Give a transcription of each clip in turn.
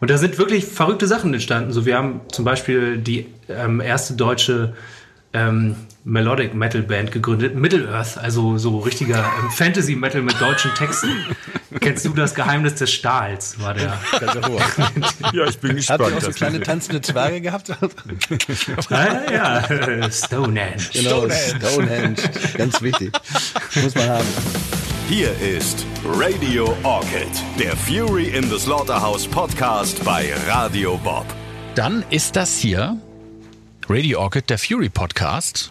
Und da sind wirklich verrückte Sachen entstanden. So, wir haben zum Beispiel die ähm, erste deutsche ähm, Melodic Metal Band gegründet, Middle Earth, also so richtiger ähm, Fantasy Metal mit deutschen Texten. Kennst du das Geheimnis des Stahls? War der. Ja, ich bin Habt gespannt. ihr auch so Das- kleine tanzende Zwerge gehabt? ja, ja, Stonehenge. Genau, Stonehenge. Ganz wichtig. Muss man haben. Hier ist Radio Orchid, der Fury in the Slaughterhouse Podcast bei Radio Bob. Dann ist das hier Radio Orchid, der Fury Podcast.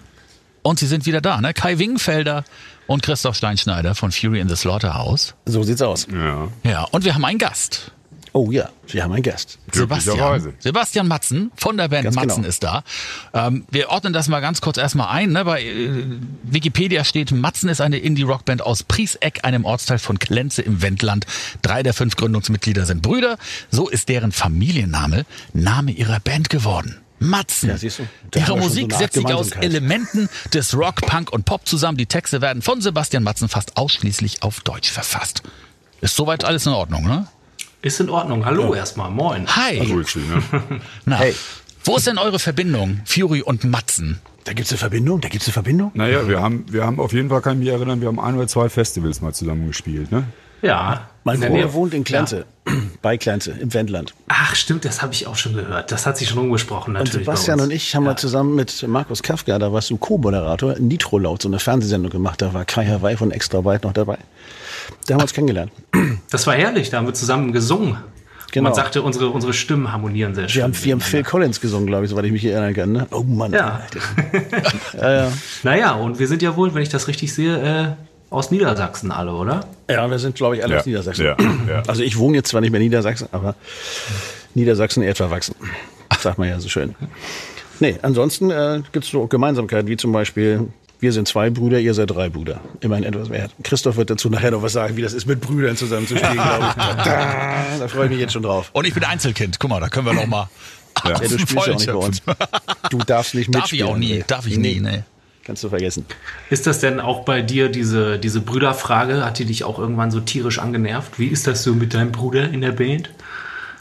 Und sie sind wieder da, ne? Kai Wingenfelder und Christoph Steinschneider von Fury in the Slaughterhouse. So sieht's aus. Ja, Ja, und wir haben einen Gast. Oh ja, wir haben einen Gast. Sebastian. Sebastian Matzen von der Band Ganz Matzen genau. ist da. Ähm, wir ordnen das mal ganz kurz erstmal ein. Ne? Bei äh, Wikipedia steht, Matzen ist eine Indie-Rockband aus Prieseck, einem Ortsteil von Klenze im Wendland. Drei der fünf Gründungsmitglieder sind Brüder. So ist deren Familienname Name ihrer Band geworden. Matzen. Ja, siehst du. Ihre Musik so setzt sich aus. Elementen des Rock, Punk und Pop zusammen. Die Texte werden von Sebastian Matzen fast ausschließlich auf Deutsch verfasst. Ist soweit alles in Ordnung, ne? Ist in Ordnung. Hallo erstmal. Moin. Hi. Grüezi, ne? Na, Hey. wo ist denn eure Verbindung, Fury und Matzen? Da gibt's eine Verbindung, da gibt's eine Verbindung. Naja, wir haben, wir haben auf jeden Fall, kann ich mich erinnern, wir haben ein oder zwei Festivals mal zusammen gespielt, ne? Ja. Mein In der Bruder wohnt in Klenze, bei Klenze, im Wendland. Ach, stimmt, das habe ich auch schon gehört. Das hat sich schon umgesprochen, Und natürlich. Sebastian bei und ich haben mal zusammen mit Markus Kafka, da warst du Co-Moderator, Nitro Laut, so eine Fernsehsendung gemacht. Da war Kai Hawaii von Extra Weit noch dabei. Da haben wir uns kennengelernt. Das war herrlich, da haben wir zusammen gesungen. Genau. Man sagte, unsere, unsere Stimmen harmonieren sehr schön. Wir haben, wir haben Phil Collins gesungen, glaube ich, soweit ich mich erinnern kann. Ne? Oh Mann. Ja. Ja, ja. Naja, und wir sind ja wohl, wenn ich das richtig sehe, äh, aus Niedersachsen alle, oder? ja, wir sind, glaube ich, alle Ja. aus Niedersachsen. Ja, ja. Also ich wohne jetzt zwar nicht mehr in Niedersachsen, aber Niedersachsen eher verwachsen. Sagt man ja so schön. Nee, ansonsten äh, gibt es so Gemeinsamkeiten, wie zum Beispiel, wir sind zwei Brüder, ihr seid drei Brüder. Immerhin etwas mehr. Christoph wird dazu nachher noch was sagen, wie das ist, mit Brüdern zusammen zu spielen, glaube ich. Da, da freue ich mich jetzt schon drauf. Und ich bin Einzelkind. Guck mal, da können wir noch mal. Ja. Ja, du spielst ja auch nicht bei uns. Du darfst nicht Darf ich mitspielen. auch nie. Darf ich nie, ne? Kannst du vergessen. Ist das denn auch bei dir, diese, diese Brüderfrage, hat die dich auch irgendwann so tierisch angenervt? Wie ist das so mit deinem Bruder in der Band?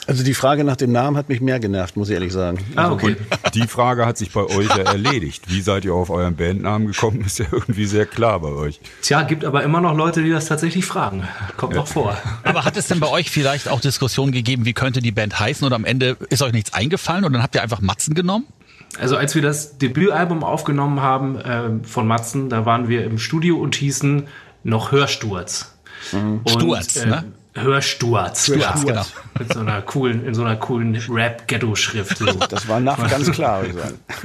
Also die Frage nach dem Namen hat mich mehr genervt, muss ich ehrlich sagen. Ah, okay. Die Frage hat sich bei euch ja erledigt. Wie seid ihr auf euren Bandnamen gekommen, ist ja irgendwie sehr klar bei euch. Tja, gibt aber immer noch Leute, die das tatsächlich fragen. Kommt noch vor. Aber hat es denn bei euch vielleicht auch Diskussionen gegeben, wie könnte die Band heißen? Oder am Ende ist euch nichts eingefallen und dann habt ihr einfach Matzen genommen? Also als wir das Debütalbum aufgenommen haben ähm, von Matzen, da waren wir im Studio und hießen noch Hörsturz. Und, Sturz, ne? Hörsturz. Sturz, ja, genau. Mit so einer coolen, in so einer coolen Rap-Ghetto-Schrift. So. Das war nach ganz klar.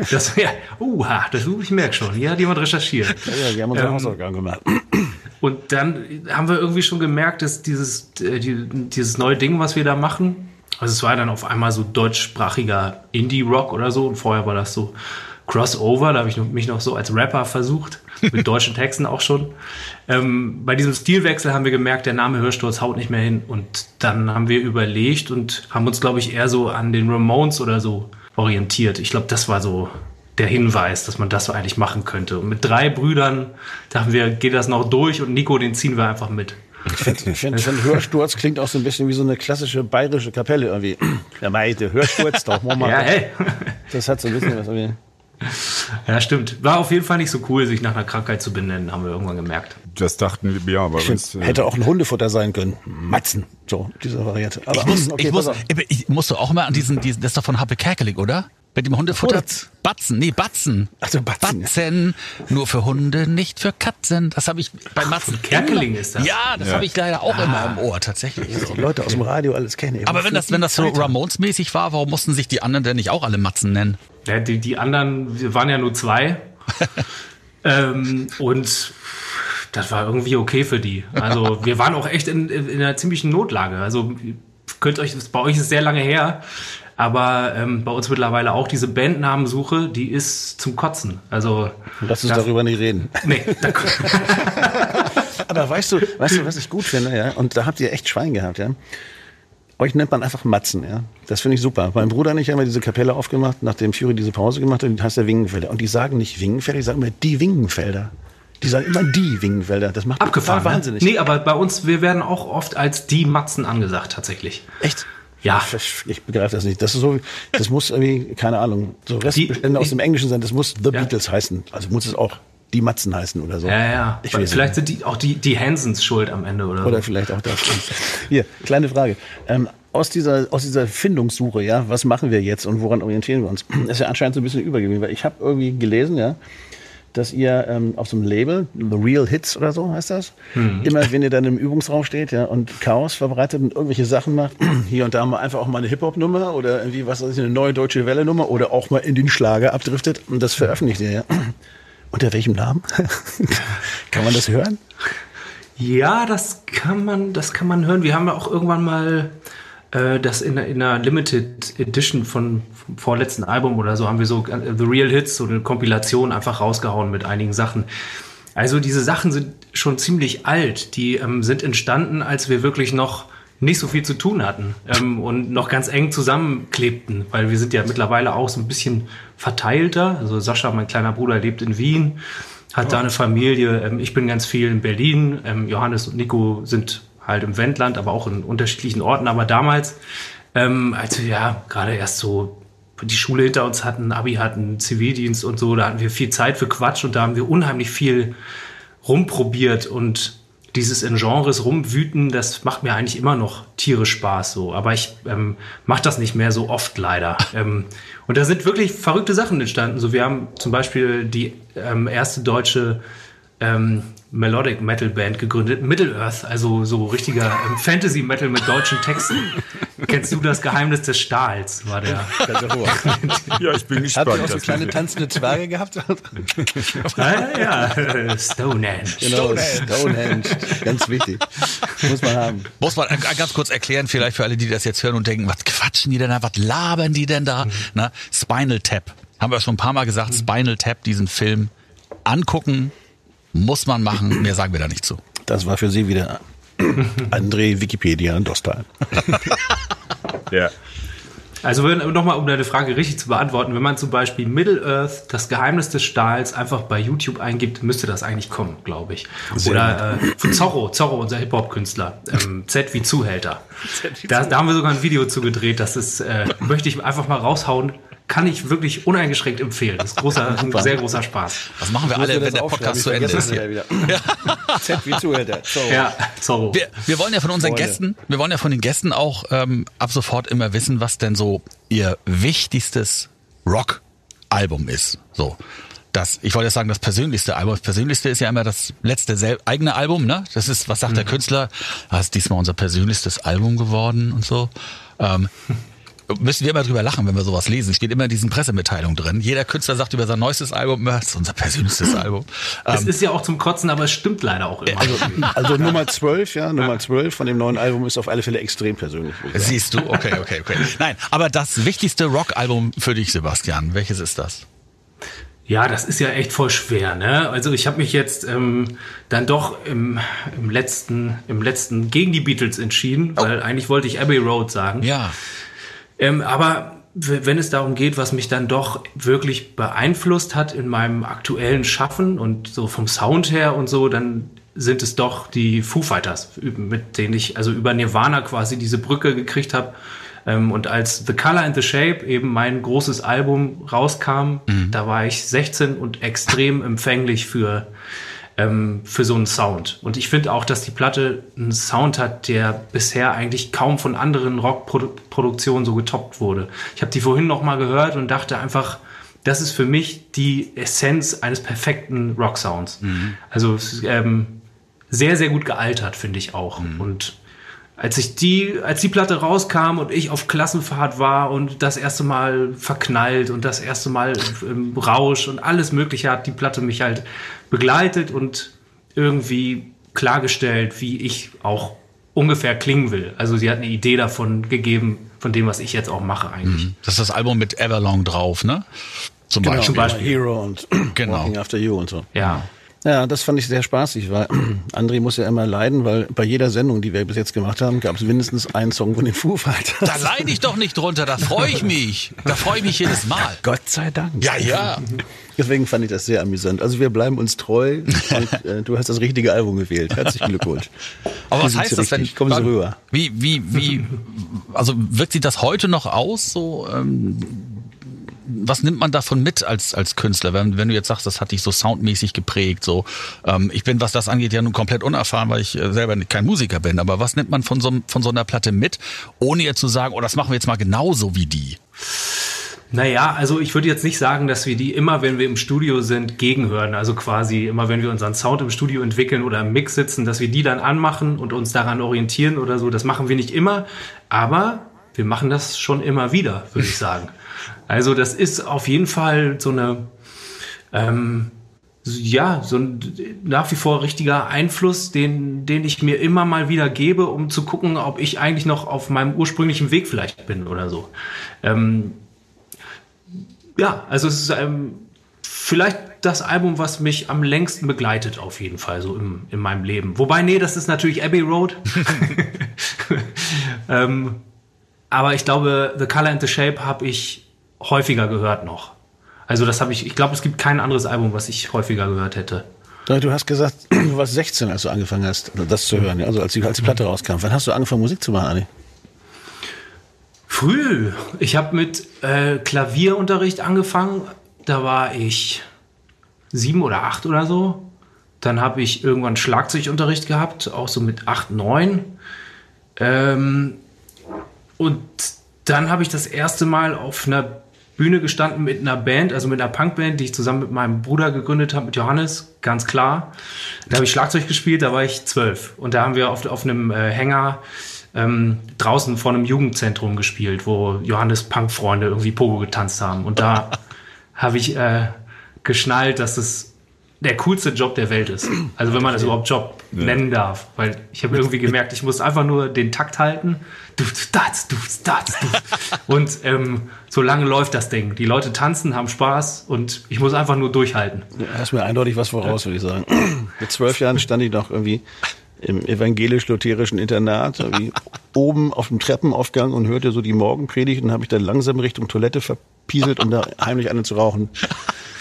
Das, ja, uha, das ich merke schon. Hier hat jemand recherchiert. Ja, wir haben unsere Hausaufgaben gemacht. Und dann haben wir irgendwie schon gemerkt, dass dieses, äh, die, dieses neue Ding, was wir da machen, also es war dann auf einmal so deutschsprachiger Indie-Rock oder so und vorher war das so Crossover, da habe ich mich noch so als Rapper versucht, mit deutschen Texten auch schon. Ähm, bei diesem Stilwechsel haben wir gemerkt, der Name Hörsturz haut nicht mehr hin und dann haben wir überlegt und haben uns, glaube ich, eher so an den Ramones oder so orientiert. Ich glaube, das war so der Hinweis, dass man das so eigentlich machen könnte. Und mit drei Brüdern dachten wir, geht das noch durch und Nico, den ziehen wir einfach mit. Ich finde, find, Hörsturz klingt auch so ein bisschen wie so eine klassische bayerische Kapelle irgendwie. Der Meite, Hörsturz, doch, Mama. Ja, hey. Das hat so ein bisschen was irgendwie. Ja, stimmt. War auf jeden Fall nicht so cool, sich nach einer Krankheit zu benennen, haben wir irgendwann gemerkt. Das dachten wir, ja, uns. find, äh, hätte auch ein Hundefutter sein können. Matzen. So, diese Variante. Aber Ich muss, okay, ich, muss, ich musst du auch mal an diesen, diesen, das ist doch von Happe Kerkeling, oder? Mit dem Hundefutter. Furz. Batzen, nee, Batzen. Ach so, Batzen. Batzen, nur für Hunde, nicht für Katzen. Das habe ich bei Matzen. Kerkeling ist das. Ja, das habe ich leider auch immer im Ohr, tatsächlich. So. Die Leute aus dem Radio alles kennen. Aber wenn das, wenn das so Ramones-mäßig war, warum mussten sich die anderen denn nicht auch alle Matzen nennen? Ja, die, die anderen, wir waren ja nur zwei. ähm, und das war irgendwie okay für die. Also wir waren auch echt in, in einer ziemlichen Notlage. Also könnt euch, bei euch ist es sehr lange her, aber ähm, bei uns mittlerweile auch diese Bandnamensuche, die ist zum Kotzen. Also Lass uns da- darüber nicht reden. Nee, da, Aber weißt du, weißt du, was ich gut finde, ja? Und da habt ihr echt Schwein gehabt, ja? Euch nennt man einfach Matzen, ja? Das finde ich super. Mein Bruder und ich haben ja diese Kapelle aufgemacht, nachdem Fury diese Pause gemacht hat, die heißt der Wingenfelder. Und die sagen nicht Wingenfelder, die sagen immer die Wingenfelder. Die sagen immer die Wingenfelder. Das macht abgefahren. ne? wahnsinnig. Nee, aber bei uns, wir werden auch oft als die Matzen angesagt, tatsächlich. Echt? Ja. Ich, ich begreife das nicht. Das ist so, das muss irgendwie, keine Ahnung, so Restbestände Die- aus dem Englischen sein. Das muss The Ja. Beatles heißen. Also muss es auch die Matzen heißen oder so. Ja, ja. Ich weiß Vielleicht nicht. sind die auch die, die Hansons schuld am Ende, oder? Oder vielleicht auch das. Hier, kleine Frage. Ähm, aus dieser, aus dieser Findungssuche, ja, was machen wir jetzt und woran orientieren wir uns? Das ist ja anscheinend so ein bisschen übergeblieben, weil ich habe irgendwie gelesen, ja, dass ihr ähm, auf so einem Label, The Real Hits oder so heißt das, immer wenn ihr dann im Übungsraum steht, ja, und Chaos verbreitet und irgendwelche Sachen macht, hier und da mal einfach auch mal eine Hip-Hop-Nummer oder irgendwie, was weiß ich, eine neue deutsche Welle-Nummer oder auch mal in den Schlager abdriftet und das veröffentlicht ihr, ja. Unter welchem Namen? Kann man das hören? Ja, das kann man, das kann man hören. Wir haben ja auch irgendwann mal äh, das in, in einer Limited Edition von vom vorletzten Album oder so haben wir so äh, The Real Hits, so eine Kompilation einfach rausgehauen mit einigen Sachen. Also diese Sachen sind schon ziemlich alt. Die ähm, sind entstanden, als wir wirklich noch nicht so viel zu tun hatten ähm, und noch ganz eng zusammenklebten, weil wir sind ja mittlerweile auch so ein bisschen verteilter. Also Sascha, mein kleiner Bruder, lebt in Wien, hat da eine Familie. Ähm, ich bin ganz viel in Berlin. Ähm, Johannes und Nico sind halt im Wendland, aber auch in unterschiedlichen Orten. Aber damals, ähm, als wir ja gerade erst so die Schule hinter uns hatten, Abi hatten, Zivildienst und so, da hatten wir viel Zeit für Quatsch und da haben wir unheimlich viel rumprobiert und dieses in Genres rumwüten, das macht mir eigentlich immer noch tierisch Spaß so. Aber ich ähm, mache das nicht mehr so oft leider. ähm, und da sind wirklich verrückte Sachen entstanden. So, wir haben zum Beispiel die ähm, erste deutsche ähm, Melodic Metal Band gegründet, Middle Earth, also so richtiger ähm, Fantasy Metal mit deutschen Texten. Kennst du das Geheimnis des Stahls? War der. Ja, ich bin Habt gespannt. ihr auch so kleine tanzende Zwerge gehabt? ja, ja, ja. Stonehenge. Genau, Stonehenge. Ganz wichtig. Muss man haben. Muss man äh, ganz kurz erklären, vielleicht für alle, die das jetzt hören und denken, was quatschen die denn da, was labern die denn da? Na, Spinal Tap. Haben wir schon ein paar Mal gesagt, Spinal Tap, diesen Film angucken, muss man machen. Mehr sagen wir da nicht zu. Das war für Sie wieder André Wikipedia Dostal. Ja. Also nochmal, um deine Frage richtig zu beantworten, wenn man zum Beispiel Middle Earth, das Geheimnis des Stahls, einfach bei YouTube eingibt, müsste das eigentlich kommen, glaube ich. Oder äh, von Zorro, Zorro, unser Hip-Hop-Künstler, ähm, Z wie Zuhälter. Da, da haben wir sogar ein Video zu gedreht, das ist, äh, möchte ich einfach mal raushauen, kann ich wirklich uneingeschränkt empfehlen. Das ist großer, ein sehr großer Spaß. Das machen wir alle, wenn der Podcast zu Ende ist. Wieder. Z wie Zuhälter. Ja, Zorro. Wir, wir wollen ja von unseren Freunde. Gästen, wir wollen ja von den Gästen auch ähm, ab sofort immer wissen, was denn so ihr wichtigstes Rock-Album ist. So. Das, ich wollte jetzt sagen, das persönlichste Album. Das persönlichste ist ja immer das letzte eigene Album, ne? Das ist, was sagt der Künstler? Das ist diesmal unser persönlichstes Album geworden und so. Ähm, müssen wir immer drüber lachen, wenn wir sowas lesen. Steht immer in diesen Pressemitteilungen drin. Jeder Künstler sagt über sein neuestes Album, das ist unser persönlichstes Album. Es Ähm, ist ja auch zum Kotzen, aber es stimmt leider auch immer. Also Nummer 12, ja, Nummer 12 von dem neuen Album ist auf alle Fälle extrem persönlich. Siehst du? Okay, okay, okay. Nein, aber das wichtigste Rockalbum für dich, Sebastian, welches ist das? Ja, das ist ja echt voll schwer, ne? Also ich habe mich jetzt ähm, dann doch im, im letzten im letzten gegen die Beatles entschieden, weil eigentlich wollte ich Abbey Road sagen. Ja. Ähm, aber wenn es darum geht, was mich dann doch wirklich beeinflusst hat in meinem aktuellen Schaffen und so vom Sound her und so, dann sind es doch die Foo Fighters, mit denen ich also über Nirvana quasi diese Brücke gekriegt habe. Ähm, und als The Color and the Shape eben mein großes Album rauskam, da war ich 16 und extrem empfänglich für ähm, für so einen Sound. Und ich finde auch, dass die Platte einen Sound hat, der bisher eigentlich kaum von anderen Rockproduktionen so getoppt wurde. Ich habe die vorhin noch mal gehört und dachte einfach, das ist für mich die Essenz eines perfekten Rock-Sounds. Also es ist, ähm, sehr, sehr gut gealtert, finde ich auch. Und als ich die, als die Platte rauskam und ich auf Klassenfahrt war und das erste Mal verknallt und das erste Mal im Rausch und alles Mögliche hat die Platte mich halt begleitet und irgendwie klargestellt, wie ich auch ungefähr klingen will. Also sie hat eine Idee davon gegeben, von dem, was ich jetzt auch mache eigentlich. Das ist das Album mit Everlong drauf, ne? Zum Genau, Beispiel. Beispiel. Hero und Genau. Walking After You und so. Ja. Ja, das fand ich sehr spaßig, weil André muss ja immer leiden, weil bei jeder Sendung, die wir bis jetzt gemacht haben, gab es mindestens einen Song von den Foo Fighters. Da leide ich doch nicht drunter, da freue ich mich. Da freue ich mich jedes Mal. Gott sei Dank. Ja, ja. Deswegen fand ich das sehr amüsant. Also wir bleiben uns treu und äh, du hast das richtige Album gewählt. Herzlichen Glückwunsch. Aber was heißt das denn? richtig? Kommen Sie rüber. Wie, wie, wie, also wirkt sich das heute noch aus? So, ähm, was nimmt man davon mit als, als Künstler? Wenn, wenn du jetzt sagst, das hat dich so soundmäßig geprägt, so, ähm, ich bin, was das angeht, ja nun komplett unerfahren, weil ich äh, selber kein Musiker bin, aber was nimmt man von so, von so einer Platte mit, ohne jetzt zu sagen, oh, das machen wir jetzt mal genauso wie die? Naja, also ich würde jetzt nicht sagen, dass wir die immer, wenn wir im Studio sind, gegenhören. Also quasi immer, wenn wir unseren Sound im Studio entwickeln oder im Mix sitzen, dass wir die dann anmachen und uns daran orientieren oder so. Das machen wir nicht immer, aber wir machen das schon immer wieder, würde ich sagen. Also das ist auf jeden Fall so eine, ähm, ja, so ein nach wie vor richtiger Einfluss, den, den ich mir immer mal wieder gebe, um zu gucken, ob ich eigentlich noch auf meinem ursprünglichen Weg vielleicht bin oder so. Ähm, ja, also es ist ähm, vielleicht das Album, was mich am längsten begleitet, auf jeden Fall, so im, in meinem Leben. Wobei, nee, das ist natürlich Abbey Road. ähm, aber ich glaube, The Color and the Shape habe ich häufiger gehört noch. Also das habe ich, ich glaube, es gibt kein anderes Album, was ich häufiger gehört hätte. Du hast gesagt, du warst 16, als du angefangen hast, das zu hören. Also als die, als die Platte rauskam. Wann hast du angefangen, Musik zu machen, Adi? Früh. Ich habe mit äh, Klavierunterricht angefangen. Da war ich sieben oder acht oder so. Dann habe ich irgendwann Schlagzeugunterricht gehabt, auch so mit acht, neun. Ähm, und dann habe ich das erste Mal auf einer Bühne gestanden mit einer Band, also mit einer Punkband, die ich zusammen mit meinem Bruder gegründet habe, mit Johannes, ganz klar. Da habe ich Schlagzeug gespielt, da war ich zwölf. Und da haben wir auf, auf einem äh, Hänger ähm, draußen vor einem Jugendzentrum gespielt, wo Johannes Punkfreunde irgendwie Pogo getanzt haben. Und da habe ich äh, geschnallt, dass es der coolste Job der Welt ist. Also wenn man das überhaupt Job nennen darf. Weil ich habe irgendwie gemerkt, ich muss einfach nur den Takt halten. Und ähm, so lange läuft das Ding. Die Leute tanzen, haben Spaß und ich muss einfach nur durchhalten. Du hast mir eindeutig was voraus, würde ich sagen. Mit zwölf Jahren stand ich noch irgendwie im evangelisch-lutherischen Internat, irgendwie oben auf dem Treppenaufgang und hörte so die Morgenpredigt und habe mich dann langsam Richtung Toilette verpieselt, um da heimlich eine zu rauchen,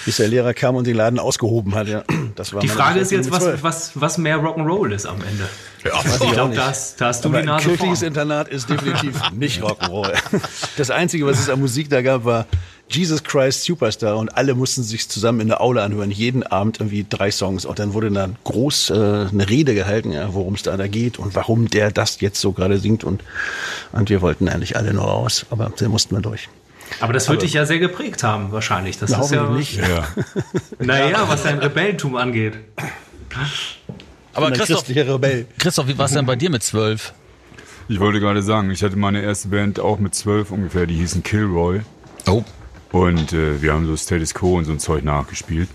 bis der Lehrer kam und den Laden ausgehoben hat. Ja, das war Die Frage ist jetzt, was, 12. was, was mehr Rock'n'Roll ist am Ende. Weiß Ich glaube, da da hast du Aber die ein Nase kirchliches vorn. Internat ist definitiv nicht Rock'n'Roll. Das Einzige, was es an Musik da gab, war Jesus Christ Superstar und alle mussten sich zusammen in der Aula anhören, jeden Abend irgendwie drei Songs und dann wurde dann groß äh, eine Rede gehalten, ja, worum es da da geht und warum der das jetzt so gerade singt und, und wir wollten eigentlich alle nur raus, aber da mussten wir durch. Aber das wird dich ja sehr geprägt haben, wahrscheinlich. Das ist ja, nicht. Ja. Naja, was dein Rebellentum angeht. Aber Ein Christoph, christlicher Rebell. Christoph, wie war es denn bei dir mit zwölf? Ich wollte gerade sagen, ich hatte meine erste Band auch mit zwölf ungefähr, die hießen Kilroy. Oh. Und äh, wir haben so Status Quo und so ein Zeug nachgespielt.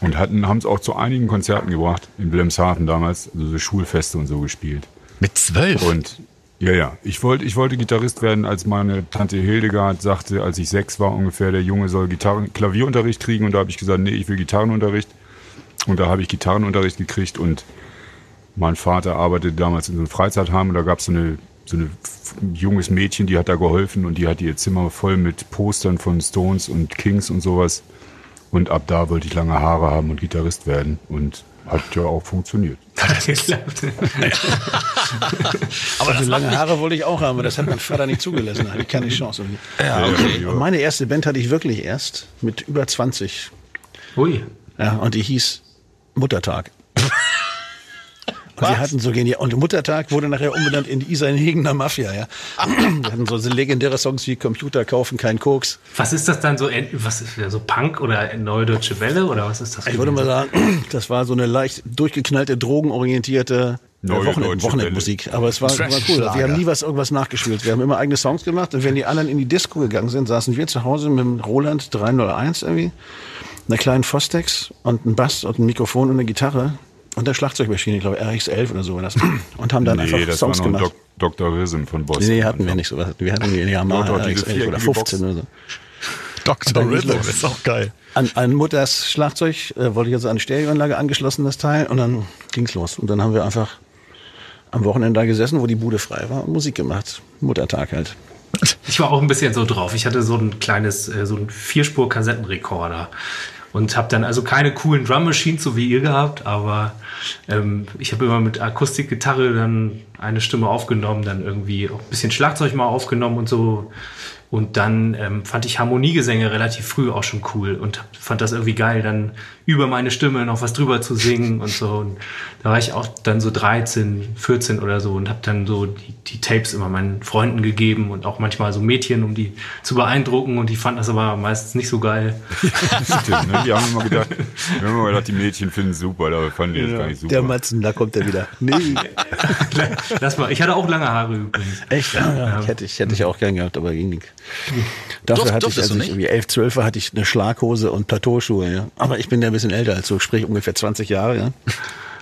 Und hatten, haben es auch zu einigen Konzerten gebracht, in Wilhelmshaven damals, also so Schulfeste und so gespielt. Mit zwölf? Und ja, ja, ich wollte, ich wollte Gitarrist werden, als meine Tante Hildegard sagte, als ich sechs war ungefähr, der Junge soll Gitarren, Klavierunterricht kriegen. Und da habe ich gesagt, nee, ich will Gitarrenunterricht. Und da habe ich Gitarrenunterricht gekriegt und mein Vater arbeitete damals in so einem Freizeitheim und da gab so eine so ein junges Mädchen, die hat da geholfen und die hat ihr Zimmer voll mit Postern von Stones und Kings und sowas. Und ab da wollte ich lange Haare haben und Gitarrist werden und hat ja auch funktioniert. Hat geklappt. Aber das Also lange Haare wollte ich auch haben, aber das hat mein Vater nicht zugelassen. Da hatte ich keine Chance. ja, okay. Und meine erste Band hatte ich wirklich erst mit über 20. Ui. Ja, und die hieß Muttertag. Und wir hatten so genial. Und Muttertag wurde nachher umbenannt in die Isarhegener Mafia, ja. Wir hatten so legendäre Songs wie Computer kaufen, kein Koks. Was ist das dann so? Was ist das, so Punk oder Neue Deutsche Welle oder was ist das? Ich würde mal sagen, das war so eine leicht durchgeknallte, drogenorientierte Neue Wochenend, Wochenendmusik. Aber es war, war cool. Trash-Schlager. Wir haben nie was irgendwas nachgespielt. Wir haben immer eigene Songs gemacht. Und wenn die anderen in die Disco gegangen sind, saßen wir zu Hause mit dem Roland 301 irgendwie, einer kleinen Fostex und einem Bass und einem Mikrofon und eine Gitarre und der Schlagzeugmaschine, ich glaube RX11 oder so war das. Und haben dann nee, einfach das Songs war noch gemacht. Dok Dr. Rhythm von Boston. Nee, hatten wir nicht sowas. Wir hatten die Yamaha Dort, dort diese RX11 oder viereckige 15 Box. oder so. Dr. Rhythm los. ist auch geil. An, an Mutters Schlagzeug äh, wollte ich jetzt an die Stereoanlage angeschlossen, das Teil, und dann ging's los. Und dann haben wir einfach am Wochenende da gesessen, wo die Bude frei war, und Musik gemacht. Muttertag halt. Ich war auch ein bisschen so drauf. Ich hatte so ein kleines, äh, so ein Vierspur-Kassettenrekorder und habe dann also keine coolen Drum Machines so wie ihr gehabt, aber ähm, ich habe immer mit Akustikgitarre dann eine Stimme aufgenommen, dann irgendwie auch ein bisschen Schlagzeug mal aufgenommen und so. Und dann ähm, fand ich Harmoniegesänge relativ früh auch schon cool und fand das irgendwie geil, dann über meine Stimme noch was drüber zu singen und so. Und da war ich auch dann so 13, 14 oder so und habe dann so die, die Tapes immer meinen Freunden gegeben und auch manchmal so Mädchen, um die zu beeindrucken. Und die fanden das aber meistens nicht so geil. Stimmt, ne? Die haben immer gedacht, wir haben immer gedacht, die Mädchen finden es super, aber fanden die jetzt gar nicht super. Der Matzen, da kommt er wieder. Nee, Lass mal, ich hatte auch lange Haare übrigens. echt? Ja, ja. Hätte ich, hätte ich auch gern gehabt, aber ging nicht. Dafür Durf- hatte ich, als ich nicht? irgendwie 11, 12 war, hatte ich eine Schlaghose und Plateauschuhe. Ja. Aber ich bin ja ein bisschen älter als so, sprich ungefähr 20 Jahre. Ja.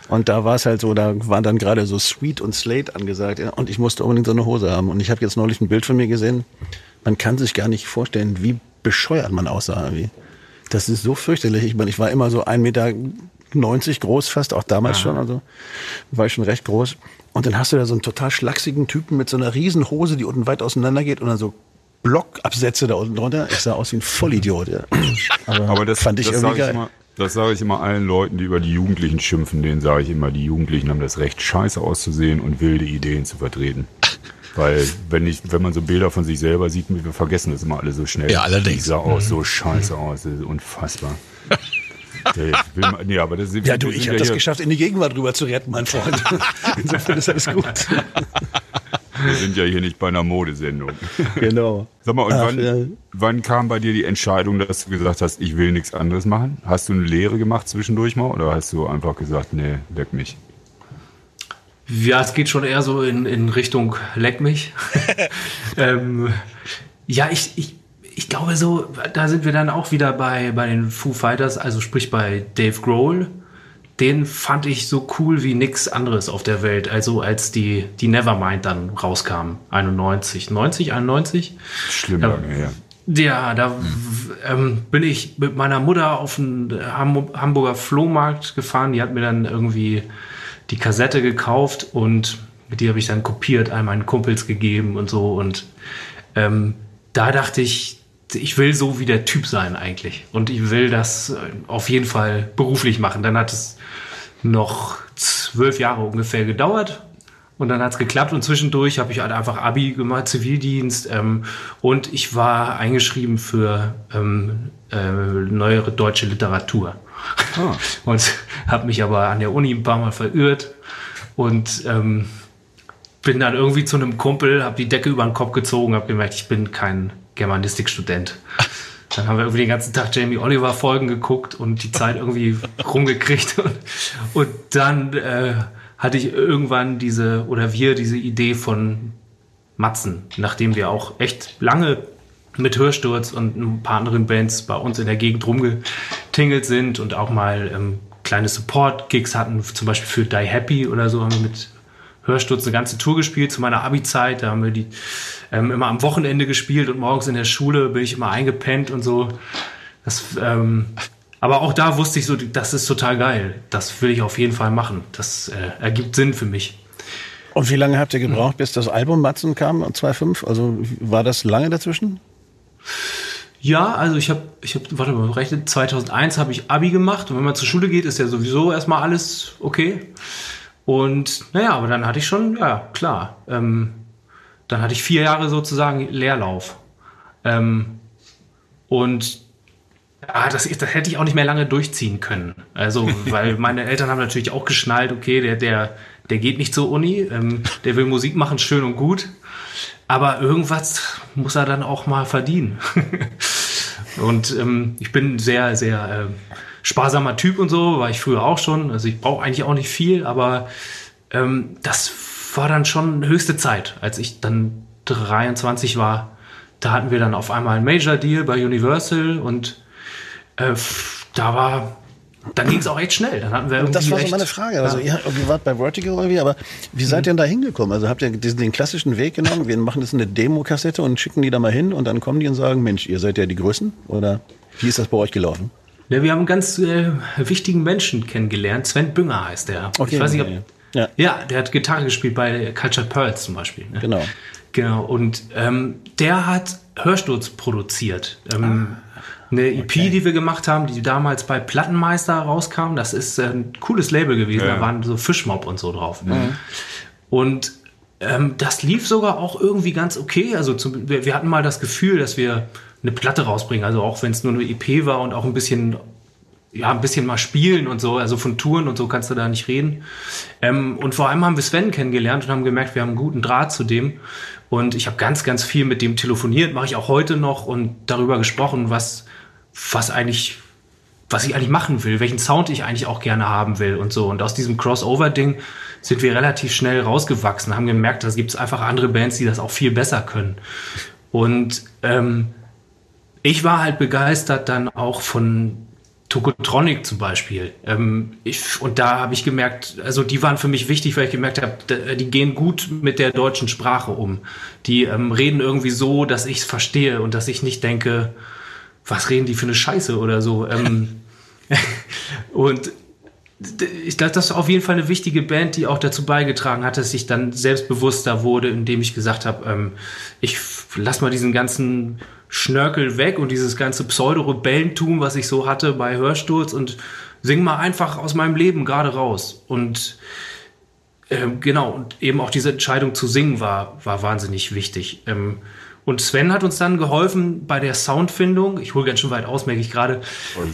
Und da war es halt so, da waren dann gerade so Sweet und Slate angesagt. Ja. Und ich musste unbedingt so eine Hose haben. Und ich habe jetzt neulich ein Bild von mir gesehen. Man kann sich gar nicht vorstellen, wie bescheuert man aussah. Irgendwie. Das ist so fürchterlich. Ich meine, ich war immer so 1,90 Meter groß, fast auch damals schon. Also war ich schon recht groß. Und dann hast du da so einen total schlachsigen Typen mit so einer riesen Hose, die unten weit auseinander geht und dann so Blockabsätze da unten drunter. Ich sah aus wie ein Vollidiot. Ja. Aber, Aber das, fand ich das irgendwie sage ich geil. Das sage ich immer allen Leuten, die über die Jugendlichen schimpfen, denen sage ich immer, die Jugendlichen haben das Recht, scheiße auszusehen und wilde Ideen zu vertreten. Weil, wenn ich, wenn man so Bilder von sich selber sieht, wir vergessen das immer alle so schnell. Ja, allerdings. Ich sah aus, so scheiße aus, das ist unfassbar. Man- nee, aber das, Ja, du, ich habe das hier- geschafft, in die Gegenwart rüber zu retten, mein Freund. Insofern ist alles gut. Wir sind ja hier nicht bei einer Modesendung. genau. Sag mal, und Ach, wann, ja. wann kam bei dir die Entscheidung, dass du gesagt hast, ich will nichts anderes machen? Hast du eine Lehre gemacht zwischendurch mal oder hast du einfach gesagt, nee, leck mich? Ja, es geht schon eher so in, in Richtung Leck mich. ähm, ja, ich, ich, ich glaube so, da sind wir dann auch wieder bei, bei den Foo Fighters, also sprich bei Dave Grohl. Den fand ich so cool wie nix anderes auf der Welt. Also als die, die Nevermind dann rauskam, 91, 90, 91. Schlimm Ja. lange her. Ja, da ähm, bin ich mit meiner Mutter auf den Ham Hamburger Flohmarkt gefahren. Die hat mir dann irgendwie die Kassette gekauft und die habe ich dann kopiert, all meinen Kumpels gegeben und so. Und ähm, da dachte ich, ich will so wie der Typ sein eigentlich. Und ich will das äh, auf jeden Fall beruflich machen. Dann hat es noch zwölf Jahre ungefähr gedauert. Und dann hat es geklappt und zwischendurch habe ich halt einfach Abi gemacht, Zivildienst ähm, und ich war eingeschrieben für ähm, äh, neuere deutsche Literatur. Und habe mich aber an der Uni ein paar Mal verirrt und ähm, bin dann irgendwie zu einem Kumpel, habe die Decke über den Kopf gezogen, habe gemerkt, ich bin kein Germanistikstudent. Dann haben wir irgendwie den ganzen Tag Jamie Oliver Folgen geguckt und die Zeit irgendwie rumgekriegt. Und, und dann äh, hatte ich irgendwann diese, oder wir diese Idee von Matzen, nachdem wir auch echt lange mit Hörsturz und ein paar anderen Bands bei uns in der Gegend rumgetingelt sind und auch mal ähm, kleine Support-Gigs hatten, zum Beispiel für Die Happy oder so haben wir mit Hörsturz eine ganze Tour gespielt zu meiner Abi-Zeit. Da haben wir die ähm, immer am Wochenende gespielt und morgens in der Schule bin ich immer eingepennt und so. Das, ähm, aber auch da wusste ich so, das ist total geil. Das will ich auf jeden Fall machen. Das äh, ergibt Sinn für mich. Und wie lange habt ihr gebraucht, bis das Album Matzen kam, 2.5? Also war das lange dazwischen? Ja, also ich habe, ich habe, warte mal, rechnet, 2001 habe ich Abi gemacht und wenn man zur Schule geht, ist ja sowieso erstmal alles okay. Und naja, aber dann hatte ich schon, ja klar, ähm, dann hatte ich vier Jahre sozusagen Leerlauf. Ähm, und ja, das, das hätte ich auch nicht mehr lange durchziehen können. Also, weil meine Eltern haben natürlich auch geschnallt, okay, der, der, der geht nicht zur Uni, ähm, der will Musik machen, schön und gut. Aber irgendwas muss er dann auch mal verdienen. und ähm, ich bin sehr, sehr ähm, sparsamer Typ und so, war ich früher auch schon. Also ich brauche eigentlich auch nicht viel, aber ähm, das war dann schon höchste Zeit, als ich dann 23 war. Da hatten wir dann auf einmal einen Major Deal bei Universal und äh, da war dann ging es auch echt schnell. Dann hatten wir Und das irgendwie war so meine Frage. Also ihr, ihr wart bei Vertigo irgendwie, aber wie seid ihr denn da hingekommen? Also habt ihr diesen, den klassischen Weg genommen, wir machen jetzt eine Demo-Kassette und schicken die da mal hin und dann kommen die und sagen, Mensch, ihr seid ja die Größten? Oder wie ist das bei euch gelaufen? Ja, wir haben einen ganz äh, wichtigen Menschen kennengelernt. Sven Bünger heißt der. Okay, ich weiß nicht, ob, ja, ja. der hat Gitarre gespielt bei Cultured Pearls zum Beispiel. Ne? Genau. Genau. Und ähm, der hat Hörsturz produziert. Ähm, Ah, Eine EP, die wir gemacht haben, die damals bei Plattenmeister rauskam. Das ist äh, ein cooles Label gewesen. Ja. Da waren so Fischmob und so drauf. Und ähm, das lief sogar auch irgendwie ganz okay. Also zum, wir, wir hatten mal das Gefühl, dass wir eine Platte rausbringen. Also auch wenn es nur eine EP war und auch ein bisschen, ja, ein bisschen mal spielen und so. Also von Touren und so kannst du da nicht reden. Ähm, und vor allem haben wir Sven kennengelernt und haben gemerkt, wir haben einen guten Draht zu dem. Und ich habe ganz, ganz viel mit dem telefoniert, mache ich auch heute noch und darüber gesprochen, was, was eigentlich was ich eigentlich machen will, welchen Sound ich eigentlich auch gerne haben will und so. Und aus diesem Crossover-Ding sind wir relativ schnell rausgewachsen, haben gemerkt, da gibt es einfach andere Bands, die das auch viel besser können. Und ähm, ich war halt begeistert dann auch von Tokotronic zum Beispiel. Ähm, ich, und da habe ich gemerkt, also die waren für mich wichtig, weil ich gemerkt habe, da- die gehen gut mit der deutschen Sprache um. Die ähm, reden irgendwie so, dass ich es verstehe und dass ich nicht denke, was reden die für eine Scheiße oder so. Ähm, und ich glaube, das ist auf jeden Fall eine wichtige Band, die auch dazu beigetragen hat, dass ich dann selbstbewusster wurde, indem ich gesagt habe, ähm, ich lass mal diesen ganzen Schnörkel weg und dieses ganze Pseudo-Rebellentum, was ich so hatte bei Hörsturz und sing mal einfach aus meinem Leben gerade raus. Und ähm, genau, und eben auch diese Entscheidung zu singen war, war wahnsinnig wichtig. Ähm, und Sven hat uns dann geholfen bei der Soundfindung. Ich hole ganz schön weit aus, merke ich gerade.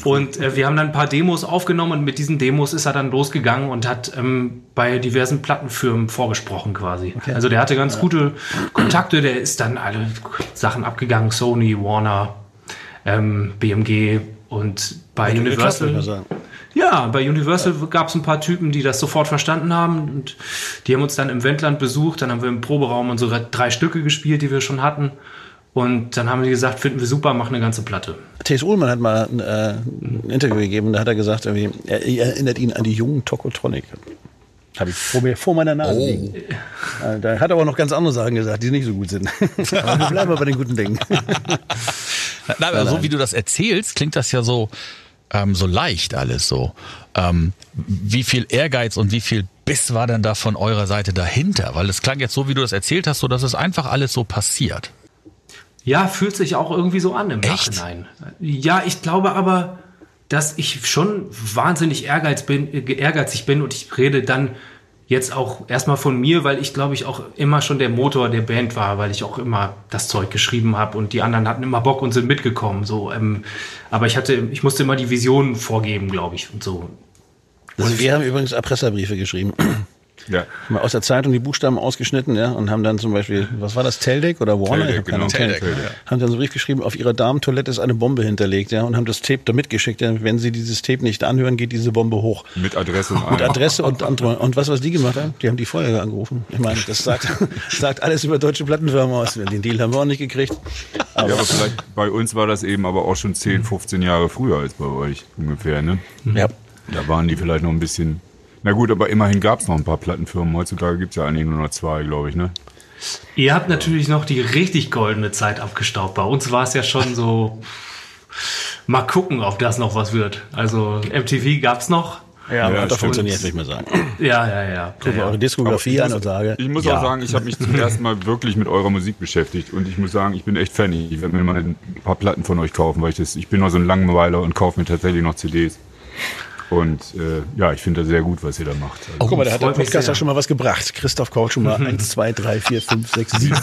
Und äh, wir haben dann ein paar Demos aufgenommen und mit diesen Demos ist er dann losgegangen und hat ähm, bei diversen Plattenfirmen vorgesprochen quasi. Also der hatte ganz gute Kontakte, der ist dann alle Sachen abgegangen, Sony, Warner, ähm, BMG und bei Universal. Ja, bei Universal gab es ein paar Typen, die das sofort verstanden haben und die haben uns dann im Wendland besucht. Dann haben wir im Proberaum unsere drei Stücke gespielt, die wir schon hatten. Und dann haben die gesagt, finden wir super, machen eine ganze Platte. T.S. Ullmann hat mal ein, äh, ein Interview gegeben, da hat er gesagt, irgendwie, er, er erinnert ihn an die jungen Tokotronic. Habe ich vor, mir, vor meiner Nase liegen. Äh, Da hat er aber noch ganz andere Sachen gesagt, die nicht so gut sind. aber wir bleiben mal bei den guten Dingen. Nein, aber so wie du das erzählst, klingt das ja so, ähm, so leicht alles so. Ähm, wie viel Ehrgeiz und wie viel Biss war denn da von eurer Seite dahinter? Weil es klang jetzt so, wie du das erzählt hast, so dass es einfach alles so passiert. Ja, fühlt sich auch irgendwie so an im Echt? Nachhinein. Ja, ich glaube aber, dass ich schon wahnsinnig ehrgeiz bin, äh, ehrgeizig bin und ich rede dann jetzt auch erstmal von mir, weil ich glaube ich auch immer schon der Motor der Band war, weil ich auch immer das Zeug geschrieben habe und die anderen hatten immer Bock und sind mitgekommen. So, ähm, aber ich hatte, ich musste immer die Vision vorgeben, glaube ich und so. Also wir haben übrigens Erpresserbriefe geschrieben. Ja. Mal aus der Zeitung die Buchstaben ausgeschnitten, ja, und haben dann zum Beispiel, was war das, Teldec oder Warner? Teldec, genau. Ahnung. Teldec, ja. Haben dann so einen Brief geschrieben, auf ihrer Damentoilette ist eine Bombe hinterlegt, ja, und haben das Tape da mitgeschickt. Ja. Wenn sie dieses Tape nicht anhören, geht diese Bombe hoch. Mit Adresse und Mit. Adresse und Antwort. Und was, was die gemacht haben? Die haben die Feuerwehr angerufen. Ich meine, das sagt, sagt alles über deutsche Plattenfirmen aus. Den Deal haben wir auch nicht gekriegt. Aber, Ja, aber vielleicht bei uns war das eben aber auch schon 10, 15 Jahre früher als bei euch ungefähr, ne? ja. Da waren die vielleicht noch ein bisschen. Na gut, aber immerhin gab es noch ein paar Plattenfirmen. Heutzutage gibt es ja eigentlich nur noch zwei, glaube ich, ne? Ihr habt natürlich noch die richtig goldene Zeit abgestaubt. Bei uns war es ja schon so, mal gucken, ob das noch was wird. Also MTV gab's noch. Ja, Ja, hat doch funktioniert, würde ich mal sagen. Ja, ja, ja. Guck mal ja, eure. Diskografie an und sage, Ich muss ja. auch sagen, ich habe mich zum ersten Mal wirklich mit eurer Musik beschäftigt und ich muss sagen, ich bin echt Fan. Ich werde mir mal ein paar Platten von euch kaufen, weil ich das, ich bin noch so ein Langweiler und kaufe mir tatsächlich noch CDs. Und äh, ja, ich finde das sehr gut, was ihr da macht. Also, Guck mal, da hat der Podcast ja schon mal was gebracht. Christoph Koch schon mal 1, 2, 3, 4, 5, 6, 7.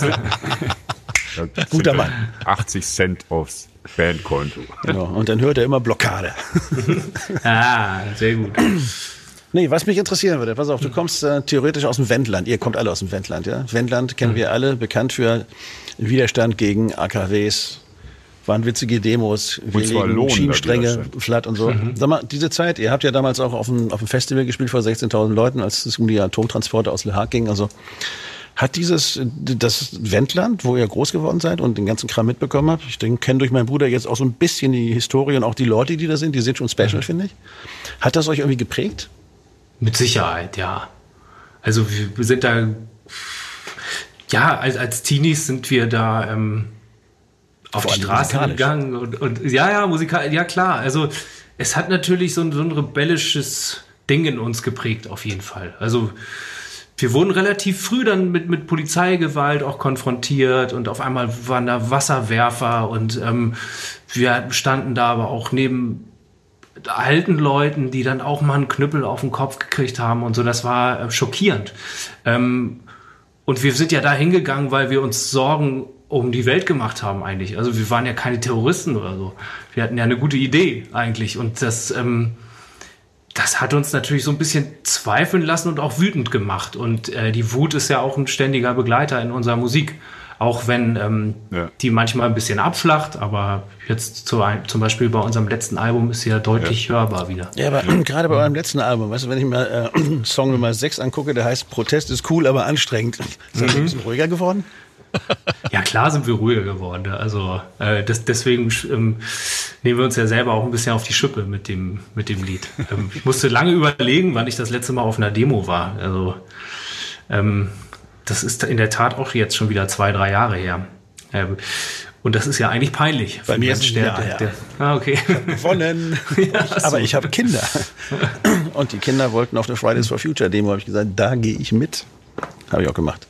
da guter Mann. 80 Cent aufs Bandkonto. Genau. Und dann hört er immer Blockade. Ah, sehr gut. Nee, was mich interessieren würde, pass auf, du kommst äh, theoretisch aus dem Wendland. Ihr kommt alle aus dem Wendland, ja? Wendland kennen wir alle, bekannt für Widerstand gegen AKWs, waren witzige Demos, wir legen Schienenstränge flatt und so. Sag mal, diese Zeit, ihr habt ja damals auch auf dem, auf dem Festival gespielt vor 16.000 Leuten, als es um die Atomtransporte aus Le Haag ging. Also Hat dieses, das Wendland, wo ihr groß geworden seid und den ganzen Kram mitbekommen habt, ich denke, kenne durch meinen Bruder jetzt auch so ein bisschen die Historie und auch die Leute, die da sind, die sind schon special, mhm. finde ich. Hat das euch irgendwie geprägt? Mit Sicherheit, ja. Also wir sind da, ja, als, als Teenies sind wir da ähm, auf Vor die Straße gegangen und, und ja, ja, musikal, ja klar. Also es hat natürlich so ein, so ein rebellisches Ding in uns geprägt, auf jeden Fall. Also wir wurden relativ früh dann mit, mit Polizeigewalt auch konfrontiert und auf einmal waren da Wasserwerfer und ähm, wir standen da aber auch neben alten Leuten, die dann auch mal einen Knüppel auf den Kopf gekriegt haben und so. Das war äh, schockierend. Ähm, und wir sind ja da hingegangen, weil wir uns Sorgen um die Welt gemacht haben eigentlich. Also wir waren ja keine Terroristen oder so. Wir hatten ja eine gute Idee eigentlich und das ähm, das hat uns natürlich so ein bisschen zweifeln lassen und auch wütend gemacht. Und äh, die Wut ist ja auch ein ständiger Begleiter in unserer Musik. Auch wenn ähm, ja. die manchmal ein bisschen abflacht, aber jetzt zu ein, zum Beispiel bei unserem letzten Album ist sie ja deutlich ja. hörbar wieder. Ja, aber gerade bei eurem letzten Album, weißt du, wenn ich mir äh, Song Nummer 6 angucke, der heißt Protest ist cool, aber anstrengend. Ist das mhm. ein bisschen ruhiger geworden? Ja, klar sind wir ruhiger geworden. Also äh, das, deswegen ähm, nehmen wir uns ja selber auch ein bisschen auf die Schippe mit dem, mit dem Lied. Ähm, ich musste lange überlegen, wann ich das letzte Mal auf einer Demo war. Also ähm, das ist in der Tat auch jetzt schon wieder zwei, drei Jahre her. Ähm, und das ist ja eigentlich peinlich. Bei mir ist es der, ja, der, Ah, okay. Gewonnen. ja, ich, aber ich habe Kinder. Und die Kinder wollten auf eine Fridays for Future Demo, habe ich gesagt, da gehe ich mit. Habe ich auch gemacht.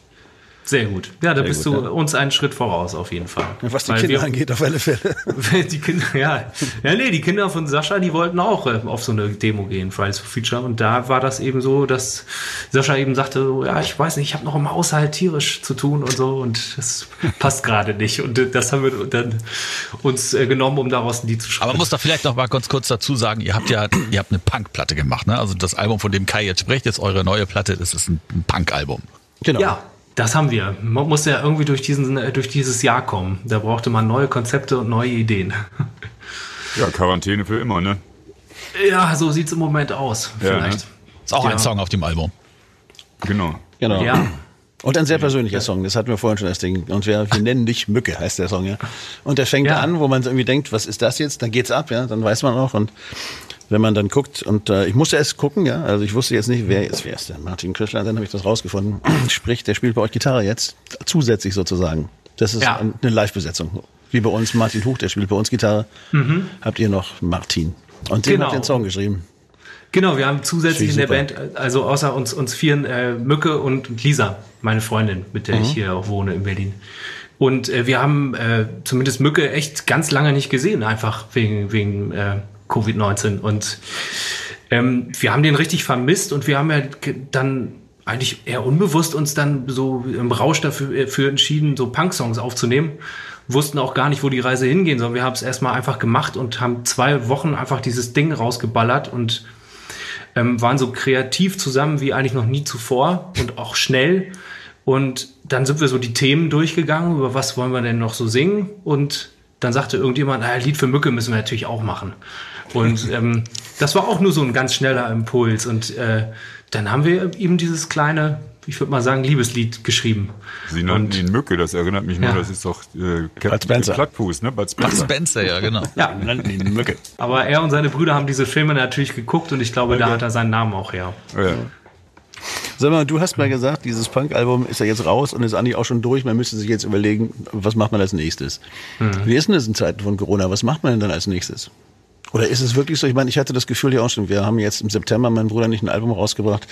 Sehr gut. Ja, da Sehr bist gut, du ja. uns einen Schritt voraus auf jeden Fall. Was die Weil Kinder wir, angeht, auf alle Fälle. die Kinder, ja. Ja, nee, die Kinder von Sascha, die wollten auch äh, auf so eine Demo gehen, Fridays for Future. Und da war das eben so, dass Sascha eben sagte, so, ja, ich weiß nicht, ich habe noch im Haushalt tierisch zu tun und so und das passt gerade nicht. Und das haben wir dann uns äh, genommen, um daraus ein Lied zu schreiben. Aber man muss da vielleicht noch mal ganz kurz dazu sagen, ihr habt ja, ihr habt eine Punk-Platte gemacht, ne? Also das Album, von dem Kai jetzt spricht, jetzt eure neue Platte, das ist ein Punk-Album. Genau. Ja, das haben wir. Man musste ja irgendwie durch, diesen, durch dieses Jahr kommen. Da brauchte man neue Konzepte und neue Ideen. Ja, Quarantäne für immer, ne? Ja, so sieht es im Moment aus. Ja, vielleicht. Ne? Ist auch ja. ein Song auf dem Album. Genau. Genau. Ja. Und ein sehr persönlicher Song, das hatten wir vorhin schon das Ding. Und wir, wir nennen dich Mücke, heißt der Song, ja. Und der fängt ja. an, wo man irgendwie denkt, was ist das jetzt? Dann geht's ab, ja, dann weiß man auch. Und wenn man dann guckt, und äh, ich musste erst gucken, ja, also ich wusste jetzt nicht, wer jetzt wer ist denn Martin Krischler, dann habe ich das rausgefunden. Sprich, der spielt bei euch Gitarre jetzt, zusätzlich sozusagen. Das ist ja. eine Live-Besetzung. Wie bei uns Martin Huch, der spielt bei uns Gitarre. Mhm. Habt ihr noch Martin. Und den genau. hat den Song geschrieben. Genau, wir haben zusätzlich in der Band, also außer uns, uns vieren, äh, Mücke und Lisa, meine Freundin, mit der mhm. ich hier auch wohne in Berlin. Und äh, wir haben äh, zumindest Mücke echt ganz lange nicht gesehen, einfach wegen, wegen äh, Covid-19. Und ähm, wir haben den richtig vermisst und wir haben ja dann eigentlich eher unbewusst uns dann so im Rausch dafür äh, entschieden, so Punk-Songs aufzunehmen. Wussten auch gar nicht, wo die Reise hingehen, sondern wir haben es erstmal einfach gemacht und haben zwei Wochen einfach dieses Ding rausgeballert und ähm, waren so kreativ zusammen wie eigentlich noch nie zuvor und auch schnell. Und dann sind wir so die Themen durchgegangen, über was wollen wir denn noch so singen. Und dann sagte irgendjemand, naja, Lied für Mücke müssen wir natürlich auch machen. Und ähm, das war auch nur so ein ganz schneller Impuls. Und äh, dann haben wir eben dieses kleine, ich würde mal sagen, Liebeslied geschrieben. Sie nannten ihn Mücke, das erinnert mich nur, ja. das ist doch äh, Bud Spencer. Plattfuß, ne? Bud Spencer. Bud Spencer, ja, genau. ja, nannten ihn Mücke. Aber er und seine Brüder haben diese Filme natürlich geguckt und ich glaube, okay. da hat er seinen Namen auch her. Ja. Sag mal, du hast mal gesagt, dieses Punk-Album ist ja jetzt raus und ist eigentlich auch schon durch. Man müsste sich jetzt überlegen, was macht man als nächstes? Mhm. Wie ist denn das in Zeiten von Corona? Was macht man denn dann als nächstes? Oder ist es wirklich so? Ich meine, ich hatte das Gefühl ja auch schon, wir haben jetzt im September mein Bruder nicht ein Album rausgebracht.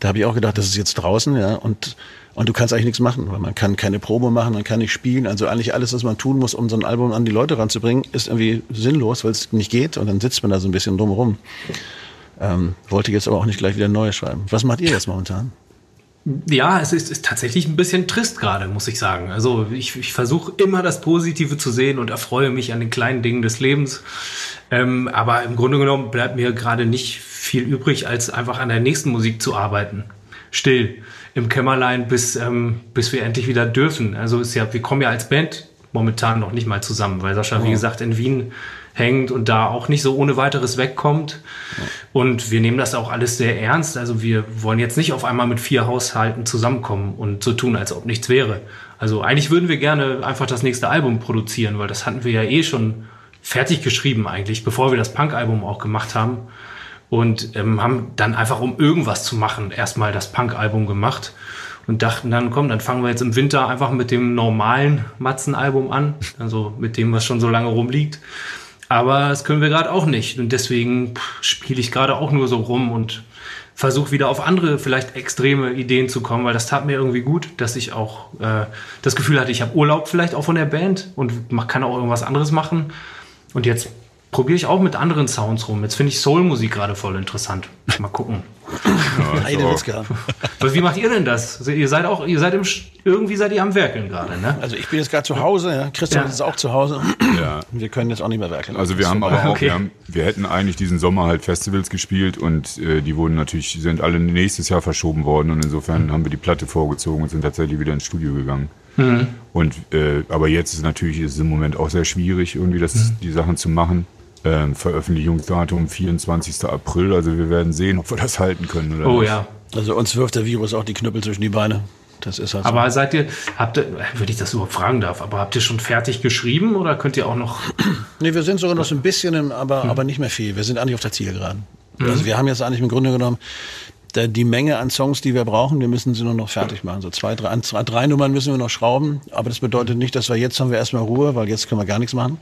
Da habe ich auch gedacht, das ist jetzt draußen, ja, und, und du kannst eigentlich nichts machen, weil man kann keine Probe machen, man kann nicht spielen. Also eigentlich alles, was man tun muss, um so ein Album an die Leute ranzubringen, ist irgendwie sinnlos, weil es nicht geht und dann sitzt man da so ein bisschen drumherum. Ähm, wollte jetzt aber auch nicht gleich wieder neu schreiben. Was macht ihr jetzt momentan? Ja, es ist, ist tatsächlich ein bisschen trist gerade, muss ich sagen. Also ich, ich versuche immer das Positive zu sehen und erfreue mich an den kleinen Dingen des Lebens. Ähm, aber im Grunde genommen bleibt mir gerade nicht viel übrig, als einfach an der nächsten Musik zu arbeiten. Still im Kämmerlein, bis, ähm, bis wir endlich wieder dürfen. Also ist ja, wir kommen ja als Band momentan noch nicht mal zusammen, weil Sascha, oh. wie gesagt, in Wien hängt und da auch nicht so ohne weiteres wegkommt. Und wir nehmen das auch alles sehr ernst. Also wir wollen jetzt nicht auf einmal mit vier Haushalten zusammenkommen und so tun, als ob nichts wäre. Also eigentlich würden wir gerne einfach das nächste Album produzieren, weil das hatten wir ja eh schon fertig geschrieben eigentlich, bevor wir das Punk-Album auch gemacht haben. Und ähm, haben dann einfach, um irgendwas zu machen, erstmal das Punk-Album gemacht und dachten dann, komm, dann fangen wir jetzt im Winter einfach mit dem normalen Matzen-Album an, also mit dem, was schon so lange rumliegt. Aber das können wir gerade auch nicht. Und deswegen spiele ich gerade auch nur so rum und versuche wieder auf andere, vielleicht extreme Ideen zu kommen, weil das tat mir irgendwie gut, dass ich auch äh, das Gefühl hatte, ich habe Urlaub vielleicht auch von der Band und kann auch irgendwas anderes machen. Und jetzt probiere ich auch mit anderen Sounds rum. Jetzt finde ich Soul-Musik gerade voll interessant. Mal gucken. Heidewitzka. Aber wie macht ihr denn das? Ihr seid auch, ihr seid im, irgendwie seid ihr am Werkeln gerade, ne? Also ich bin jetzt gerade zu Hause, ja. Christian Ja. ist auch zu Hause. Ja. Wir können jetzt auch nicht mehr werkeln. Also wir haben aber auch, Okay. wir, haben, wir hätten eigentlich diesen Sommer halt Festivals gespielt und äh, die wurden natürlich, sind alle nächstes Jahr verschoben worden und insofern haben wir die Platte vorgezogen und sind tatsächlich wieder ins Studio gegangen. Und äh, aber jetzt ist natürlich ist es im Moment auch sehr schwierig, irgendwie das, die Sachen zu machen. Ähm, Veröffentlichungsdatum 24. April, also wir werden sehen, ob wir das halten können oder Oh nicht. ja. Also uns wirft der Virus auch die Knüppel zwischen die Beine. Das ist halt so. Aber seid ihr, habt ihr, wenn ich das überhaupt fragen darf, aber habt ihr schon fertig geschrieben oder könnt ihr auch noch, Nee, wir sind sogar noch so ein bisschen, im, aber, Hm. aber nicht mehr viel. Wir sind eigentlich auf der Zielgeraden. Also wir haben jetzt eigentlich im Grunde genommen die Menge an Songs, die wir brauchen, wir müssen sie nur noch fertig machen. So zwei, drei, zwei, drei Nummern müssen wir noch schrauben. Aber das bedeutet nicht, dass wir jetzt haben wir erstmal Ruhe, weil jetzt können wir gar nichts machen.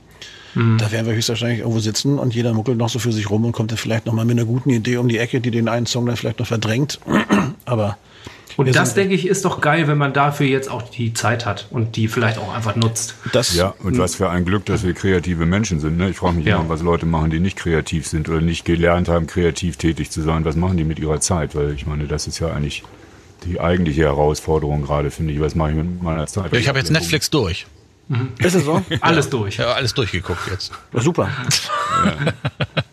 Hm. Da werden wir höchstwahrscheinlich irgendwo sitzen und jeder muckelt noch so für sich rum und kommt dann vielleicht noch mal mit einer guten Idee um die Ecke, die den einen Song dann vielleicht noch verdrängt. Aber und das denke ich ist doch geil, wenn man dafür jetzt auch die Zeit hat und die vielleicht auch einfach nutzt. das Ja, und was für ein Glück, dass wir kreative Menschen sind. Ne? Ich frage mich Ja. immer, was Leute machen, die nicht kreativ sind oder nicht gelernt haben, kreativ tätig zu sein. Was machen die mit ihrer Zeit? Weil ich meine, das ist ja eigentlich die eigentliche Herausforderung gerade, finde ich. Was mache ich mit meiner Zeit? Ich habe jetzt Netflix durch. Ist es so? Alles durch. Ich habe alles durchgeguckt jetzt. Ja, super.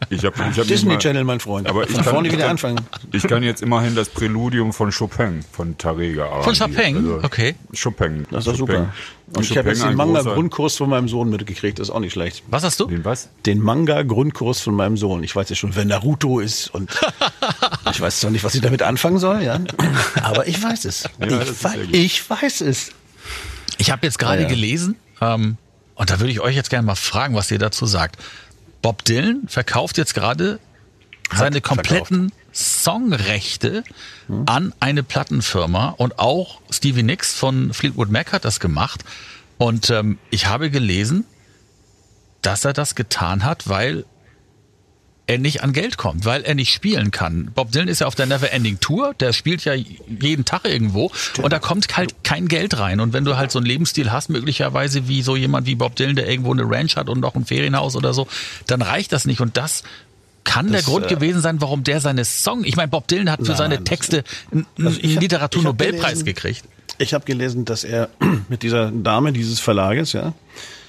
Ich habe ich hab Disney mal- Channel, mein Freund. Aber ich Von kann- vorne ich wieder kann- anfangen. Ich kann jetzt immerhin das Präludium von Chopin, von Tarega. Von. Chopin? Okay. Chopin. Das ist doch Chopin. super. Und ich Chopin habe jetzt den Manga-Grundkurs von meinem Sohn mitgekriegt. Das ist auch nicht schlecht. Was hast du? Den was? Den Manga-Grundkurs von meinem Sohn. Ich weiß ja schon, wer Naruto ist und ich weiß zwar nicht, was ich damit anfangen soll, ja. Aber ich weiß es. ist ich, gut. ich weiß es. Ich habe jetzt gerade Ja, ja. gelesen, ähm, und da würde ich euch jetzt gerne mal fragen, was ihr dazu sagt. Bob Dylan verkauft jetzt gerade seine kompletten Songrechte an eine Plattenfirma und auch Stevie Nicks von Fleetwood Mac hat das gemacht. Und ähm, ich habe gelesen, dass er das getan hat, weil er nicht an Geld kommt, weil er nicht spielen kann. Bob Dylan ist ja auf der Neverending Tour, der spielt ja jeden Tag irgendwo und da kommt halt kein Geld rein. Und wenn du halt so einen Lebensstil hast, möglicherweise wie so jemand wie Bob Dylan, der irgendwo eine Ranch hat und noch ein Ferienhaus oder so, dann reicht das nicht. Und das kann der Das, Grund äh, gewesen sein, warum der seine Song, ich meine, Bob Dylan hat für Nein, seine Texte einen Also Literaturnobelpreis gekriegt. Ich habe gelesen, dass er mit dieser Dame dieses Verlages, ja,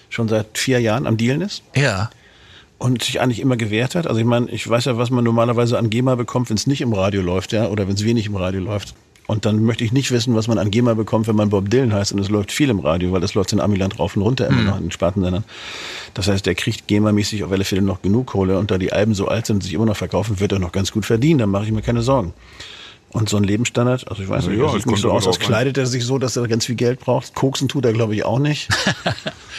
schon seit vier Jahren am Dealen ist Ja. Und sich eigentlich immer gewehrt hat. Also ich meine, ich weiß ja, was man normalerweise an GEMA bekommt, wenn es nicht im Radio läuft, ja, oder wenn es wenig im Radio läuft. Und dann möchte ich nicht wissen, was man an GEMA bekommt, wenn man Bob Dylan heißt und es läuft viel im Radio, weil das läuft in Amiland rauf und runter immer noch in den Spartensendern. Das heißt, der kriegt GEMA-mäßig auf alle Fälle noch genug Kohle und da die Alben so alt sind und sich immer noch verkaufen, wird er noch ganz gut verdienen, da mache ich mir keine Sorgen. Und so ein Lebensstandard, also ich weiß nicht, Ja, er es sieht nicht so aus, als kleidet er sich so, dass er ganz viel Geld braucht. Koksen tut er, glaube ich, auch nicht.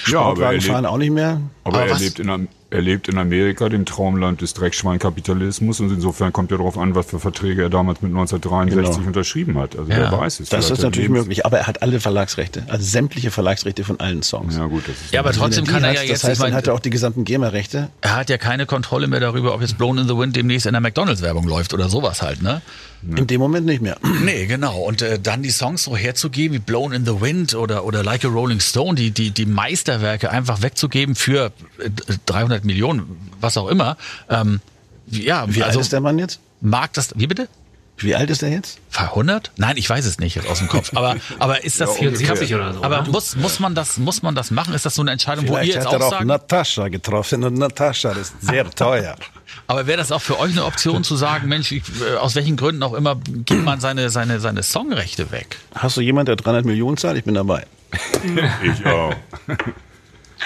Ja, aber er Sportwagen lebt, fahren auch nicht mehr. aber Aber er was- lebt, in, Am- er lebt in Amerika, dem Traumland des Dreckschweinkapitalismus und insofern kommt ja darauf an, was für Verträge er damals mit 1963 Genau. unterschrieben hat. Also Ja. wer weiß es. Das ist natürlich Lebens- möglich, aber er hat alle Verlagsrechte, also sämtliche Verlagsrechte von allen Songs. Ja gut, das ist Ja, aber Also trotzdem kann er ja hat, jetzt, Das heißt, dann hat er auch die gesamten GEMA-Rechte. er hat ja keine Kontrolle mehr darüber, ob jetzt Blown in the Wind demnächst in der McDonalds-Werbung läuft oder sowas halt, ne? In dem Moment nicht mehr. Nee, genau. Und äh, dann die Songs so herzugeben wie Blown in the Wind oder, oder Like a Rolling Stone, die, die, die Meisterwerke einfach wegzugeben für äh, 300 Millionen, was auch immer. Ähm, ja, Wie also alt ist der Mann jetzt? mag das, wie bitte? Wie alt ist er jetzt? 100? Nein, ich weiß es nicht jetzt aus dem Kopf. Aber, aber ist das Ja, 74 oder so. Aber ne? muss, muss, man das, muss man das machen? Ist das so eine Entscheidung, wo ihr Vielleicht jetzt hat er auch auch sagt? Natascha getroffen und Natascha ist sehr teuer. Aber wäre das auch für euch eine Option zu sagen, Mensch, ich, äh, aus welchen Gründen auch immer, gibt man seine, seine, seine Songrechte weg? Hast du jemand, der 300 Millionen zahlt? Ich bin dabei. Ich auch.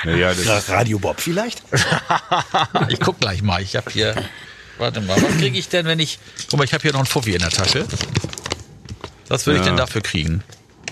Naja, das, Radio Bob vielleicht? Ich guck gleich mal. Ich habe hier. Warte mal, was kriege ich denn, wenn ich. Guck mal, ich habe hier noch einen Fuffi in der Tasche. Was würde ich Ja. denn dafür kriegen?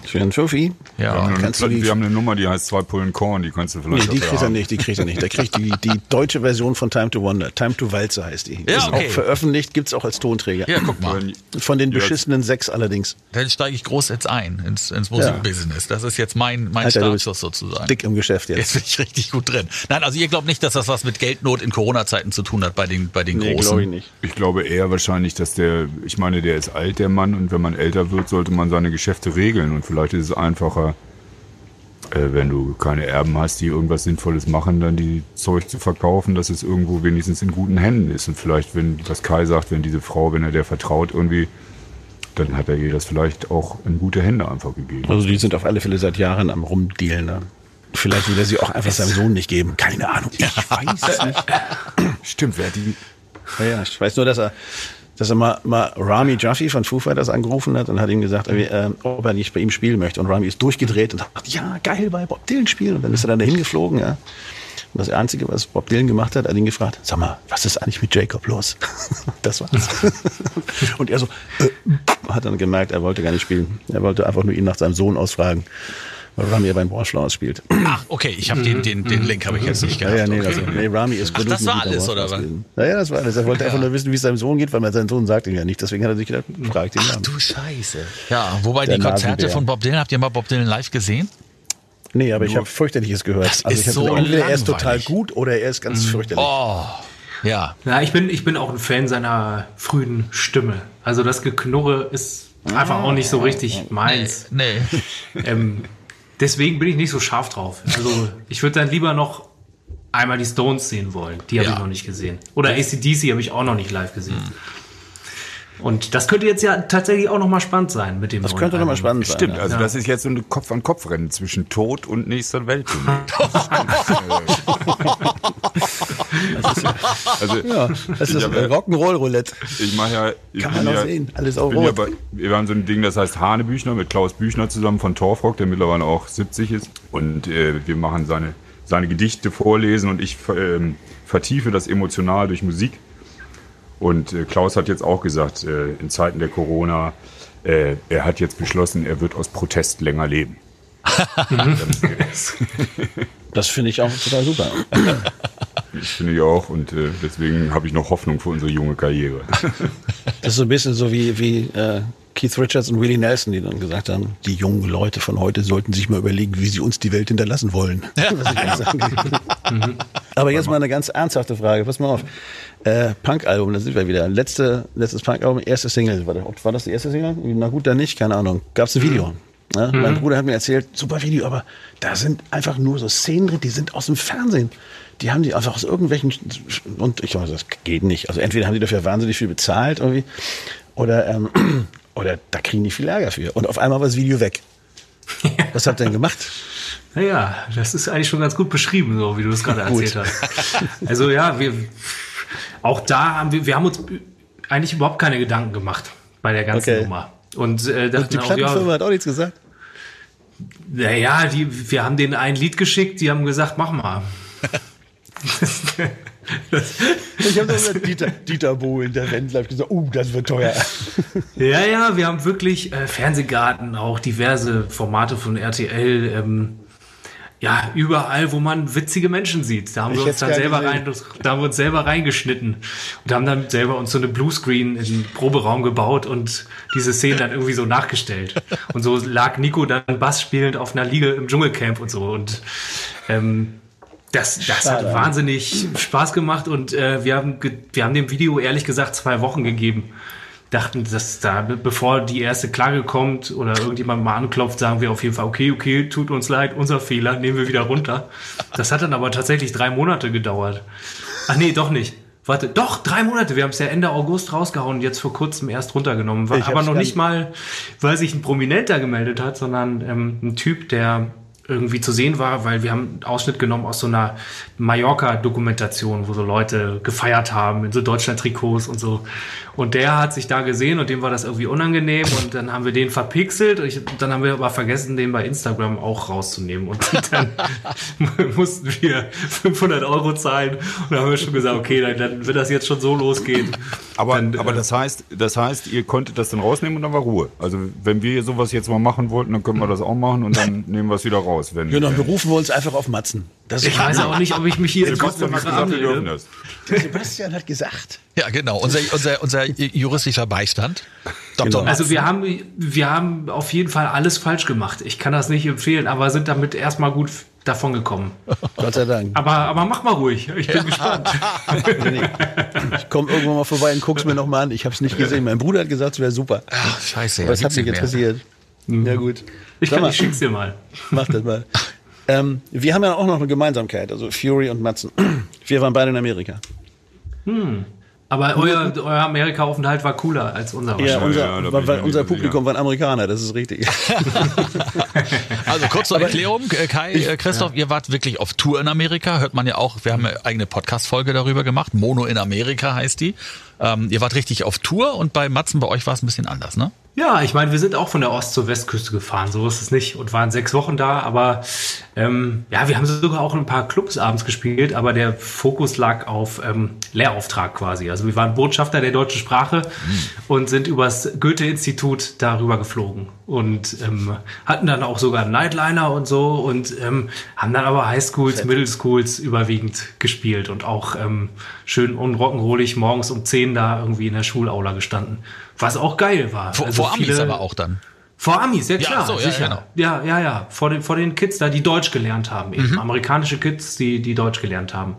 Für einen Fuffi? wir, Ja. haben eine, du die- wir haben eine Nummer, die heißt zwei Pullen Korn, die kannst du Nee, vielleicht die dafür kriegt er nicht, die kriegt er nicht. Der kriegt die, die deutsche Version von Time to Wonder. Time to Walzer heißt die. Ja, ist okay. auch veröffentlicht, gibt's auch als Tonträger. Ja, guck mal. Von den Ja. beschissenen sechs allerdings. Dann steige ich groß jetzt ein ins, ins Musikbusiness. Das ist jetzt mein, mein Alter, du bist Startschuss sozusagen. Dick im Geschäft jetzt. Jetzt bin ich richtig gut drin. Nein, also ihr glaubt nicht, dass das was mit Geldnot in Corona-Zeiten zu tun hat bei den, bei den Nee, Großen? glaube ich nicht. Ich glaube eher wahrscheinlich, dass der, ich meine, der ist alt, der Mann, und wenn man älter wird, sollte man seine Geschäfte regeln. Und vielleicht ist es einfacher, äh, wenn du keine Erben hast, die irgendwas Sinnvolles machen, dann die Zeug zu verkaufen, dass es irgendwo wenigstens in guten Händen ist. Und vielleicht, wenn, was Kai sagt, wenn diese Frau, wenn er der vertraut irgendwie, dann hat er ihr das vielleicht auch in gute Hände einfach gegeben. Also die sind auf alle Fälle seit Jahren am Rumdealen. Ne? Vielleicht will er sie auch einfach seinem Sohn nicht geben. Keine Ahnung. Ich weiß es nicht. Stimmt, wer die, Ja, ja, ich weiß nur, dass er, dass er mal, mal Rami Jaffe von Foo Fighters angerufen hat und hat ihm gesagt, äh, ob er nicht bei ihm spielen möchte. Und Rami ist durchgedreht und sagt, ja, geil, bei Bob Dylan spielen. Und dann ist er dann dahin geflogen, ja. Und das Einzige, was Bob Dylan gemacht hat, hat ihn gefragt, sag mal, was ist eigentlich mit Jacob los? Das war's. Und er so, äh, hat dann gemerkt, er wollte gar nicht spielen. Er wollte einfach nur ihn nach seinem Sohn ausfragen, weil Rami ja beim Wallflowers spielt. Ach, okay, ich habe den, den, den Link habe ich jetzt nicht Ja, gehabt. ja, nee, okay. also, nee, Rami ist Ach, das war alles, oder was? gewesen. Ja, ja, das war alles. Er wollte einfach nur wissen, wie es seinem Sohn geht, weil sein Sohn sagt ihm ja nicht. Deswegen hat er sich gedacht, frag den Ach Namen. du Scheiße. Ja, wobei Der die Konzerte Nasenbär. von Bob Dylan, habt ihr mal Bob Dylan live gesehen? Nee, aber ich habe fürchterliches gehört. Das also ist ich so gesagt, entweder er ist total gut oder er ist ganz fürchterlich. Oh, ja. Ja, ich bin, ich bin auch ein Fan seiner frühen Stimme. Also das Geknurre ist einfach auch nicht so richtig meins. Nee. Ähm, deswegen bin ich nicht so scharf drauf. Also ich würde dann lieber noch einmal die Stones sehen wollen. Die habe Ja. ich noch nicht gesehen. Oder ACDC habe ich auch noch nicht live gesehen. Und das könnte jetzt ja tatsächlich auch noch mal spannend sein mit dem Das könnte nochmal spannend sein. Stimmt, ja. also das ist jetzt so ein Kopf-an-Kopf-Rennen zwischen Tod und nächster Welt. also, Ja, das ist Ich hab ja- Rock'n'Roll-Roulette. Ich mache ja. Ich Kann man auch ja, sehen. Alles auf bin ja Rot. bei, Wir haben so ein Ding, das heißt Hanebüchner mit Klaus Büchner zusammen von Torfrock, der mittlerweile auch 70 ist. Und äh, wir machen seine, seine Gedichte vorlesen und ich ähm, vertiefe das emotional durch Musik. Und äh, Klaus hat jetzt auch gesagt, äh, in Zeiten der Corona, äh, er hat jetzt beschlossen, er wird aus Protest länger leben. Das finde ich auch total super. Das finde ich auch und äh, deswegen habe ich noch Hoffnung für unsere junge Karriere. Das ist so ein bisschen so wie, wie äh, Keith Richards und Willie Nelson, die dann gesagt haben, die jungen Leute von heute sollten sich mal überlegen, wie sie uns die Welt hinterlassen wollen. Ich will. Aber jetzt mal eine ganz ernsthafte Frage. Pass mal auf. Äh, Punk-Album, da sind wir wieder. Letzte, letztes Punk-Album, erste Single. War, das- war das die erste Single? Na gut, dann nicht, keine Ahnung. Gab es ein Video. Ja, Mein Bruder hat mir erzählt, super Video, aber da sind einfach nur so Szenen drin, die sind aus dem Fernsehen. Die haben die einfach aus irgendwelchen und ich weiß, das geht nicht. Also entweder haben die dafür wahnsinnig viel bezahlt irgendwie oder ähm, oder da kriegen die viel Ärger für. Und auf einmal war das Video weg. Was habt ihr denn gemacht? Naja, das ist eigentlich schon ganz gut beschrieben, so wie du es gerade erzählt hast. Also ja, wir auch da haben wir, wir haben uns eigentlich überhaupt keine Gedanken gemacht bei der ganzen Okay. Nummer. Und äh, dachten Und die Plattenfirma ja, hat auch nichts gesagt. naja, die, wir haben denen ein Lied geschickt, die haben gesagt, mach mal. Ich habe doch Dieter, Dieter Bohlen, der Wendler, hab gesagt, uh, das wird teuer. Ja, ja, wir haben wirklich äh, Fernsehgarten, auch diverse Formate von RTL. Ähm, ja, überall, wo man witzige Menschen sieht. Da haben Ich wir uns dann selber rein, da haben wir uns selber reingeschnitten und haben dann selber uns so eine Bluescreen in den Proberaum gebaut und diese Szenen dann irgendwie so nachgestellt. Und so lag Nico dann Bass spielend auf einer Liege im Dschungelcamp und so und ähm, das, das hat wahnsinnig Spaß gemacht und äh, wir, haben wir haben dem Video ehrlich gesagt zwei Wochen gegeben. Dachten, dass da, bevor die erste Klage kommt oder irgendjemand mal anklopft, sagen wir auf jeden Fall, okay, okay, tut uns leid, unser Fehler, nehmen wir wieder runter. Das hat dann aber tatsächlich drei Monate gedauert. Ach nee, doch nicht. Warte, doch, drei Monate. Wir haben es ja Ende August rausgehauen und jetzt vor kurzem erst runtergenommen. War aber noch nicht- mal, weil sich ein Prominenter gemeldet hat, sondern ähm, ein Typ, der irgendwie zu sehen war, weil wir haben einen Ausschnitt genommen aus so einer Mallorca-Dokumentation, wo so Leute gefeiert haben in so Deutschland-Trikots und so. Und der hat sich da gesehen und dem war das irgendwie unangenehm und dann haben wir den verpixelt. Und ich, dann haben wir aber vergessen, den bei Instagram auch rauszunehmen. Und dann mussten wir 500 Euro zahlen und dann haben wir schon gesagt, okay, dann, dann wird das jetzt schon so losgehen. Aber, dann, aber äh, das heißt, das heißt, ihr konntet das dann rausnehmen und dann war Ruhe. Also wenn wir sowas jetzt mal machen wollten, dann können wir das auch machen und dann nehmen wir es wieder raus. Wenn, Ja, dann wenn, berufen wir uns einfach auf Matzen. Das ist Ich weiß auch nicht, ob ich mich hier in Sebastian hat gesagt, wir dürfen das. Sebastian hat gesagt. Ja, genau. Unser, unser, unser juristischer Beistand. Genau. Also wir haben, wir haben auf jeden Fall alles falsch gemacht. Ich kann das nicht empfehlen, aber sind damit erstmal gut davon gekommen. Gott sei Dank. Aber, aber mach mal ruhig. Ich bin gespannt. Ich komme irgendwann mal vorbei und guck's mir nochmal an. Ich habe es nicht gesehen. Mein Bruder hat gesagt, es wäre super. Ach, scheiße, ja, Was hat mich interessiert? Ja gut. Ich, Sag kann, mal, ich schick's dir mal. mach das mal. Ähm, wir haben ja auch noch eine Gemeinsamkeit, also Fury und Matzen. Wir waren beide in Amerika. Aber euer, euer Amerika-Aufenthalt war cooler als unser Ja, unser, ja, weil, ich weil unser nicht sicher. Publikum waren Amerikaner, das ist richtig. Also kurz zur Erklärung, äh, Kai, äh, Christoph, ihr wart wirklich auf Tour in Amerika, hört man ja auch, wir haben eine eigene Podcast-Folge darüber gemacht, Mono in Amerika heißt die. Ähm, ihr wart richtig auf Tour und bei Matzen, bei euch war es ein bisschen anders, ne? Ja, ich meine, wir sind auch von der Ost- zur Westküste gefahren, so ist es nicht und waren sechs Wochen da, aber ähm, ja, wir haben sogar auch in ein paar Clubs abends gespielt, aber der Fokus lag auf ähm, Lehrauftrag quasi. Also wir waren Botschafter der deutschen Sprache und sind übers Goethe-Institut darüber geflogen und ähm, hatten dann auch sogar einen Nightliner und so und ähm, haben dann aber Highschools, Middle Schools überwiegend gespielt und auch ähm, schön unrock'n'rollig morgens um 10 da irgendwie in der Schulaula gestanden. Was auch geil war. Vor, Also vor Amis viele- aber auch dann. vor Amis, ja Ja, klar, ach so, ja, sicher. genau. Ja, ja, ja. Vor den, vor den Kids da, die Deutsch gelernt haben. Eben. Mhm. Amerikanische Kids, die, die Deutsch gelernt haben.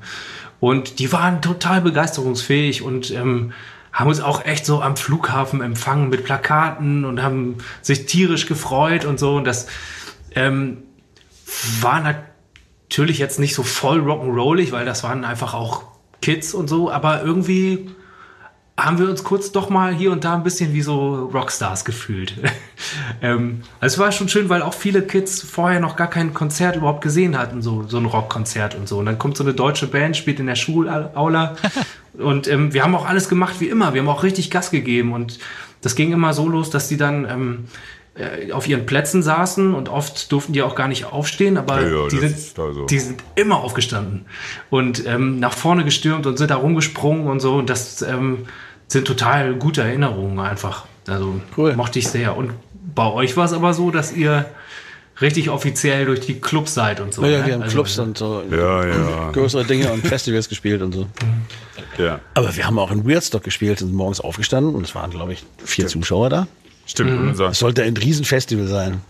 Und die waren total begeisterungsfähig und ähm, haben uns auch echt so am Flughafen empfangen mit Plakaten und haben sich tierisch gefreut und so. Und das ähm, war natürlich jetzt nicht so voll rock'n'rollig, weil das waren einfach auch Kids und so, aber irgendwie haben wir uns kurz doch mal hier und da ein bisschen wie so Rockstars gefühlt. ähm, also es war schon schön, weil auch viele Kids vorher noch gar kein Konzert überhaupt gesehen hatten, so, so ein Rockkonzert und so. Und dann kommt so eine deutsche Band, spielt in der Schulaula. und ähm, wir haben auch alles gemacht wie immer. Wir haben auch richtig Gas gegeben. Und das ging immer so los, dass die dann ähm, äh, auf ihren Plätzen saßen und oft durften die auch gar nicht aufstehen, aber Ja, ja, die, sind, ist da so. die sind immer aufgestanden und ähm, nach vorne gestürmt und sind da rumgesprungen und so. Und das ähm, sind total gute Erinnerungen einfach. Also Cool. mochte ich sehr. Und bei euch war es aber so, dass ihr richtig offiziell durch die Clubs seid und so. Ja, ja, ne? wir haben Also, Clubs und so Ja, ja, größere Dinge und Festivals gespielt und so. ja. Aber wir haben auch in Weirdstock gespielt und sind morgens aufgestanden und es waren, glaube ich, vier Zuschauer da. Stimmt. Unser, Es sollte ein Riesenfestival sein.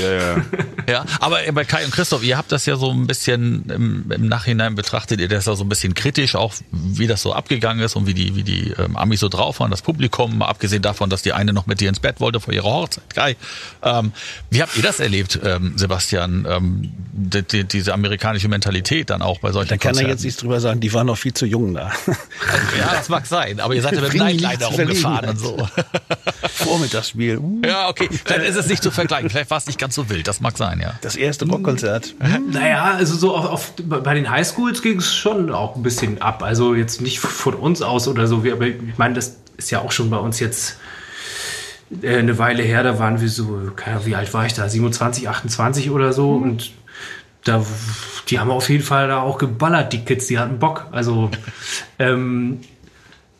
Ja, ja. Ja, aber bei Kai und Christoph, ihr habt das ja so ein bisschen im, im Nachhinein betrachtet, ihr das ja so ein bisschen kritisch, auch wie das so abgegangen ist und wie die, wie die ähm, Amis so drauf waren, das Publikum, mal abgesehen davon, dass die eine noch mit dir ins Bett wollte vor ihrer Hochzeit. Kai, ähm, wie habt ihr das erlebt, ähm, Sebastian, ähm, die, die, diese amerikanische Mentalität dann auch bei solchen Da kann er Konzerten? jetzt nichts drüber sagen, die waren noch viel zu jung da. Ja, das mag sein, aber ihr seid ja mit dem zu rumgefahren und so. Vormittagsspiel. Uh, Ja, okay, vielleicht ist es nicht zu vergleichen, vielleicht war es nicht ganz so wild, das mag sein, ja. Das erste Rockkonzert. Naja, also so auf, auf, bei den Highschools ging es schon auch ein bisschen ab. Also jetzt nicht von uns aus oder so. Aber ich meine, das ist ja auch schon bei uns jetzt äh, eine Weile her. Da waren wir so, keine Ahnung, wie alt war ich da? 27, 28 oder so. Und da, die haben auf jeden Fall da auch geballert, die Kids. Die hatten Bock. Also, ähm,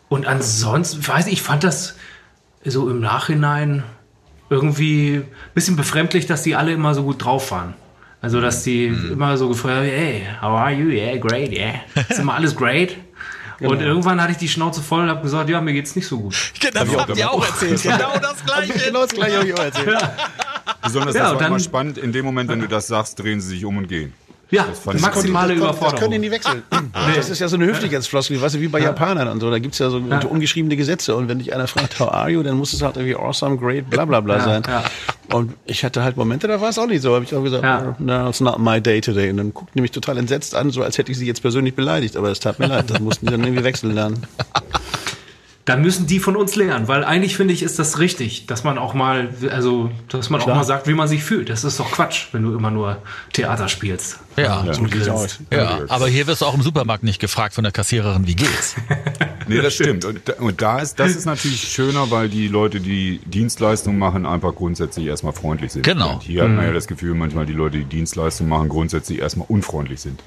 und ansonsten, weiß ich, ich fand das so im Nachhinein irgendwie ein bisschen befremdlich, dass die alle immer so gut drauf waren. Also, dass die immer so gefragt haben, hey, how are you? Yeah, great, yeah. Ist immer alles great? Und irgendwann hatte ich die Schnauze voll und habe gesagt, ja, mir geht's nicht so gut. Genau, das habt ihr auch erzählt. Genau das Gleiche. Genau das gleiche habe ich auch erzählt. Besonders Ja, das war dann- immer spannend. In dem Moment, wenn du das sagst, drehen sie sich um und gehen. Ja, maximale das, das, Überforderung. das können die nie wechseln. Das ist ja so eine Höflichkeitsfloskel, weißt du, wie bei Japanern und so. Da gibt's ja so ungeschriebene Gesetze. Und wenn dich einer fragt, how are you, dann muss es halt irgendwie awesome, great, bla bla bla Ja, sein. ja. Und ich hatte halt Momente, da war es auch nicht so. Habe ich auch gesagt, Ja. no, it's not my day today. Und dann guckt die mich total entsetzt an, so als hätte ich sie jetzt persönlich beleidigt. Aber es tat mir leid, das mussten die dann irgendwie wechseln lernen. Dann müssen die von uns lernen, weil eigentlich finde ich, ist das richtig, dass man auch mal, also, dass man auch mal sagt, wie man sich fühlt. Das ist doch Quatsch, wenn du immer nur Theater spielst. Ja, aus. ja. aber hier wirst du auch im Supermarkt nicht gefragt von der Kassiererin, wie geht's? Nee, das stimmt. Und, da- und da ist, das ist natürlich schöner, weil die Leute, die Dienstleistung machen, einfach grundsätzlich erstmal freundlich sind. Genau. Und hier hat man ja das Gefühl, manchmal die Leute, die Dienstleistung machen, grundsätzlich erstmal unfreundlich sind.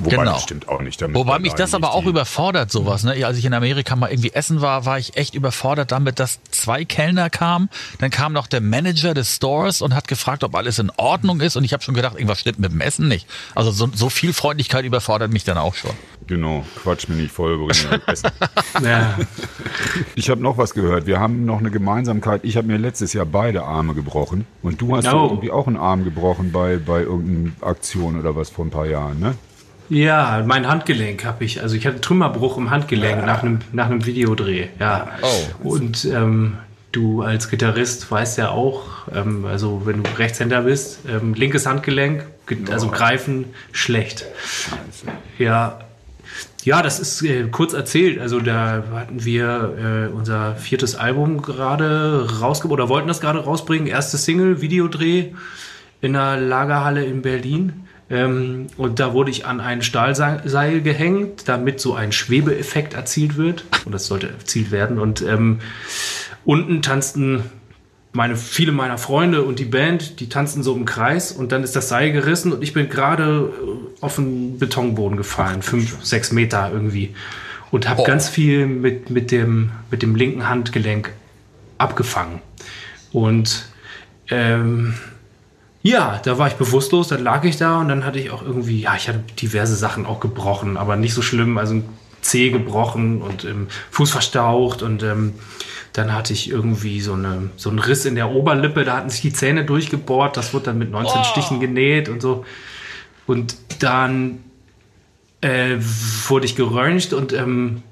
Wobei Genau. das stimmt auch nicht. Damit Wobei mich das aber auch überfordert, sowas. Ne? Als ich in Amerika mal irgendwie essen war, war ich echt überfordert damit, dass zwei Kellner kamen. Dann kam noch der Manager des Stores und hat gefragt, ob alles in Ordnung ist. Und ich habe schon gedacht, irgendwas stimmt mit dem Essen nicht. Also so, so viel Freundlichkeit überfordert mich dann auch schon. Genau, quatsch mir nicht voll. Ja. Ich habe noch was gehört. Wir haben noch eine Gemeinsamkeit. Ich habe mir letztes Jahr beide Arme gebrochen. Und du hast Oh. ja irgendwie auch einen Arm gebrochen bei, bei irgendeiner Aktion oder was vor ein paar Jahren, ne? Ja, mein Handgelenk habe ich. Also ich hatte Trümmerbruch im Handgelenk nach einem nach einem Videodreh. Ja. Oh. Und ähm, du als Gitarrist weißt ja auch, ähm, also wenn du Rechtshänder bist, ähm, linkes Handgelenk, ge- also greifen schlecht. Ja. Ja, das ist äh, kurz erzählt. Also da hatten wir äh, unser viertes Album gerade rausgebracht oder wollten das gerade rausbringen. Erste Single, Videodreh in einer Lagerhalle in Berlin. Ähm, und da wurde ich an ein Stahlseil gehängt, damit so ein Schwebeeffekt erzielt wird. Und das sollte erzielt werden. Und ähm, unten tanzten meine, viele meiner Freunde und die Band, die tanzten so im Kreis und dann ist das Seil gerissen und ich bin gerade äh, auf den Betonboden gefallen, fünf, sechs Meter irgendwie. Und habe Oh. ganz viel mit, mit, dem, mit dem linken Handgelenk abgefangen. Und ähm, ja, da war ich bewusstlos, dann lag ich da und dann hatte ich auch irgendwie, ja, ich hatte diverse Sachen auch gebrochen, aber nicht so schlimm, also ein Zeh gebrochen und ähm, Fuß verstaucht und ähm, dann hatte ich irgendwie so, eine, so einen Riss in der Oberlippe, da hatten sich die Zähne durchgebohrt, das wurde dann mit 19 Stichen genäht und so. Und dann äh, wurde ich geröntgt und ähm,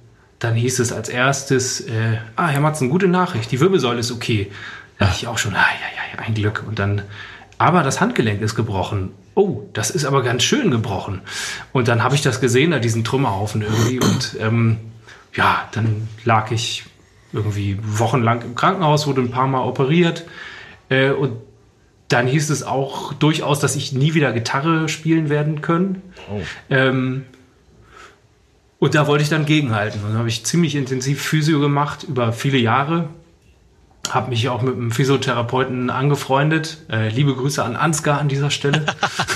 dann hieß es als erstes, äh, ah, Herr Matzen, gute Nachricht, die Wirbelsäule ist okay. Da dachte ich auch schon, ah, ja, ja, ein Glück. Und dann, aber das Handgelenk ist gebrochen. Oh, das ist aber ganz schön gebrochen. Und dann habe ich das gesehen, da diesen Trümmerhaufen irgendwie. Und ähm, ja, dann lag ich irgendwie wochenlang im Krankenhaus, wurde ein paar Mal operiert. Äh, und dann hieß es auch durchaus, dass ich nie wieder Gitarre spielen werden können. Ähm, und da wollte ich dann gegenhalten. Und dann habe ich ziemlich intensiv Physio gemacht über viele Jahre. Habe mich auch mit einem Physiotherapeuten angefreundet. Äh, liebe Grüße an Ansgar an dieser Stelle.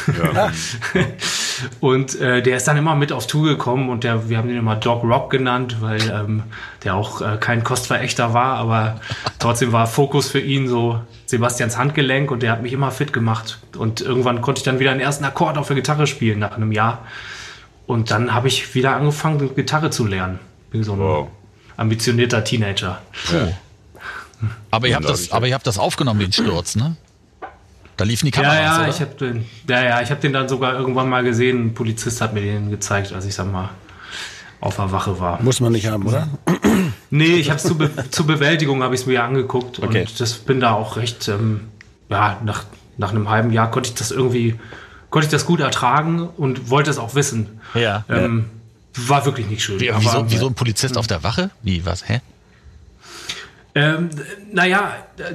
und äh, der ist dann immer mit auf Tour gekommen und der, wir haben den immer Dog Rock genannt, weil ähm, der auch äh, kein Kostverächter war, aber trotzdem war Fokus für ihn so Sebastians Handgelenk und der hat mich immer fit gemacht. Und irgendwann konnte ich dann wieder einen ersten Akkord auf der Gitarre spielen nach einem Jahr. Und dann habe ich wieder angefangen, Gitarre zu lernen. Bin so ein Wow. ambitionierter Teenager. Aber ihr, Ja, habt da hab das, ich- aber ihr habt das aufgenommen, den Sturz, ne? Da liefen die Kameras, Ja, ja, oder? ich habe den, ja, ja, ich habe den dann sogar irgendwann mal gesehen. Ein Polizist hat mir den gezeigt, als ich sag mal auf der Wache war. Muss man nicht haben, oder? Nee, ich habe zur, Be zur Bewältigung habe ich es mir angeguckt Okay. und das bin da auch recht. Ähm, ja, nach nach einem halben Jahr konnte ich das irgendwie konnte ich das gut ertragen und wollte es auch wissen. ja. Ähm, war wirklich nicht schön. Wie, aber- wieso, wieso ein Polizist auf der Wache? Wie, was, hä? Ähm, naja, äh,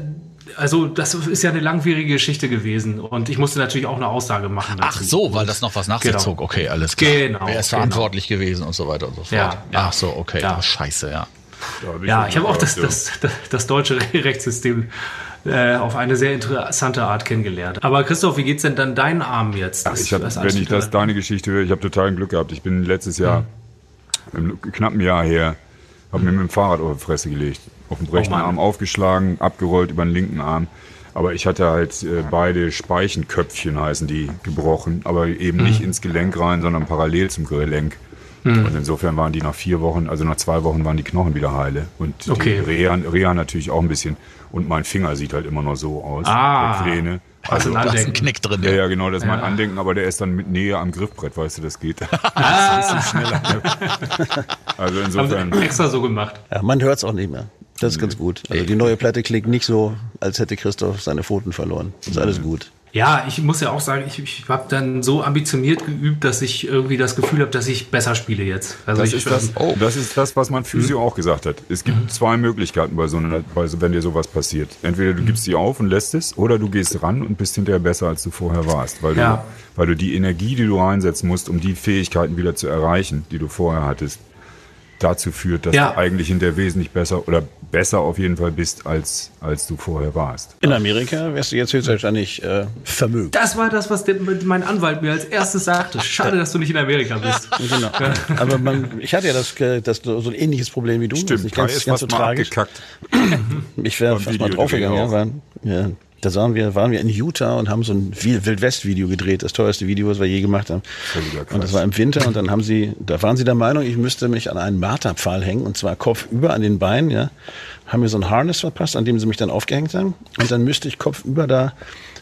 also das ist ja eine langwierige Geschichte gewesen und ich musste natürlich auch eine Aussage machen. Ach dazu. so, weil das noch was nach sich Genau. zog. Okay, alles klar. Genau, Wer ist genau. verantwortlich gewesen und so weiter und so fort. Ja, ja. Ach so, okay. Ja. Oh, scheiße, ja. Hab Ja, ich habe auch das, das, das, das deutsche Rechtssystem äh, auf eine sehr interessante Art kennengelernt. Aber Christoph, wie geht's denn dann deinen Arm jetzt? Ach, ich hab, Das- wenn ich das deine Geschichte höre, ich habe total Glück gehabt. Ich bin letztes Jahr, im knappen Jahr her, habe mir mit dem Fahrrad auf die Fresse gelegt. Auf dem rechten Mann. Arm aufgeschlagen, abgerollt über den linken Arm. Aber ich hatte halt äh, beide Speichenköpfchen, heißen die, gebrochen. Aber eben nicht ins Gelenk rein, sondern parallel zum Gelenk. Und insofern waren die nach vier Wochen, also nach zwei Wochen waren die Knochen wieder heile. Und Okay. die Reha, Reha natürlich auch ein bisschen. Und mein Finger sieht halt immer noch so aus. Ah. der Kleine. Also ein Da ist ein Andenken. Knick drin. Ja, Ja. genau, das ist mein Ja. Andenken, aber der ist dann mit Nähe am Griffbrett, weißt du, das geht. Das ist so schneller. Also Haben insofern, sie extra so gemacht. Ja, man hört es auch nicht mehr. Das ist ganz gut. Also die neue Platte klingt nicht so, als hätte Christoph seine Pfoten verloren. Ist alles gut. Ja, ich muss ja auch sagen, ich, ich habe dann so ambitioniert geübt, dass ich irgendwie das Gefühl habe, dass ich besser spiele jetzt. Also Das ich, ist das, Oh. das ist das, was mein Physio auch gesagt hat. Es gibt zwei Möglichkeiten bei so einer, bei so, wenn dir sowas passiert. Entweder du gibst die auf und lässt es, oder du gehst ran und bist hinterher besser, als du vorher warst. Weil, Ja. du, weil du die Energie, die du reinsetzen musst, um die Fähigkeiten wieder zu erreichen, die du vorher hattest, dazu führt, dass Ja. du eigentlich hinterher wesentlich besser oder besser auf jeden Fall bist, als, als du vorher warst. In Amerika wärst du jetzt höchstwahrscheinlich äh, vermögend. das war das, was der, mein Anwalt mir als erstes sagte. Schade, dass du nicht in Amerika bist. Genau. Aber man, ich hatte ja das, äh, das so ein ähnliches Problem wie du. Das ist nicht Kai ganz, ist ganz so mal tragisch. abgekackt. Ich wäre fast mal Videodreh draufgegangen. Ja, ja, da waren wir, waren wir in Utah und haben so ein Wildwest-Video gedreht, das teuerste Video, was wir je gemacht haben. Und das war im Winter und dann haben sie, da waren sie der Meinung, ich müsste mich an einen Marterpfahl hängen und zwar kopfüber an den Beinen, ja. Haben mir so ein Harness verpasst, an dem sie mich dann aufgehängt haben. Und dann müsste ich kopfüber da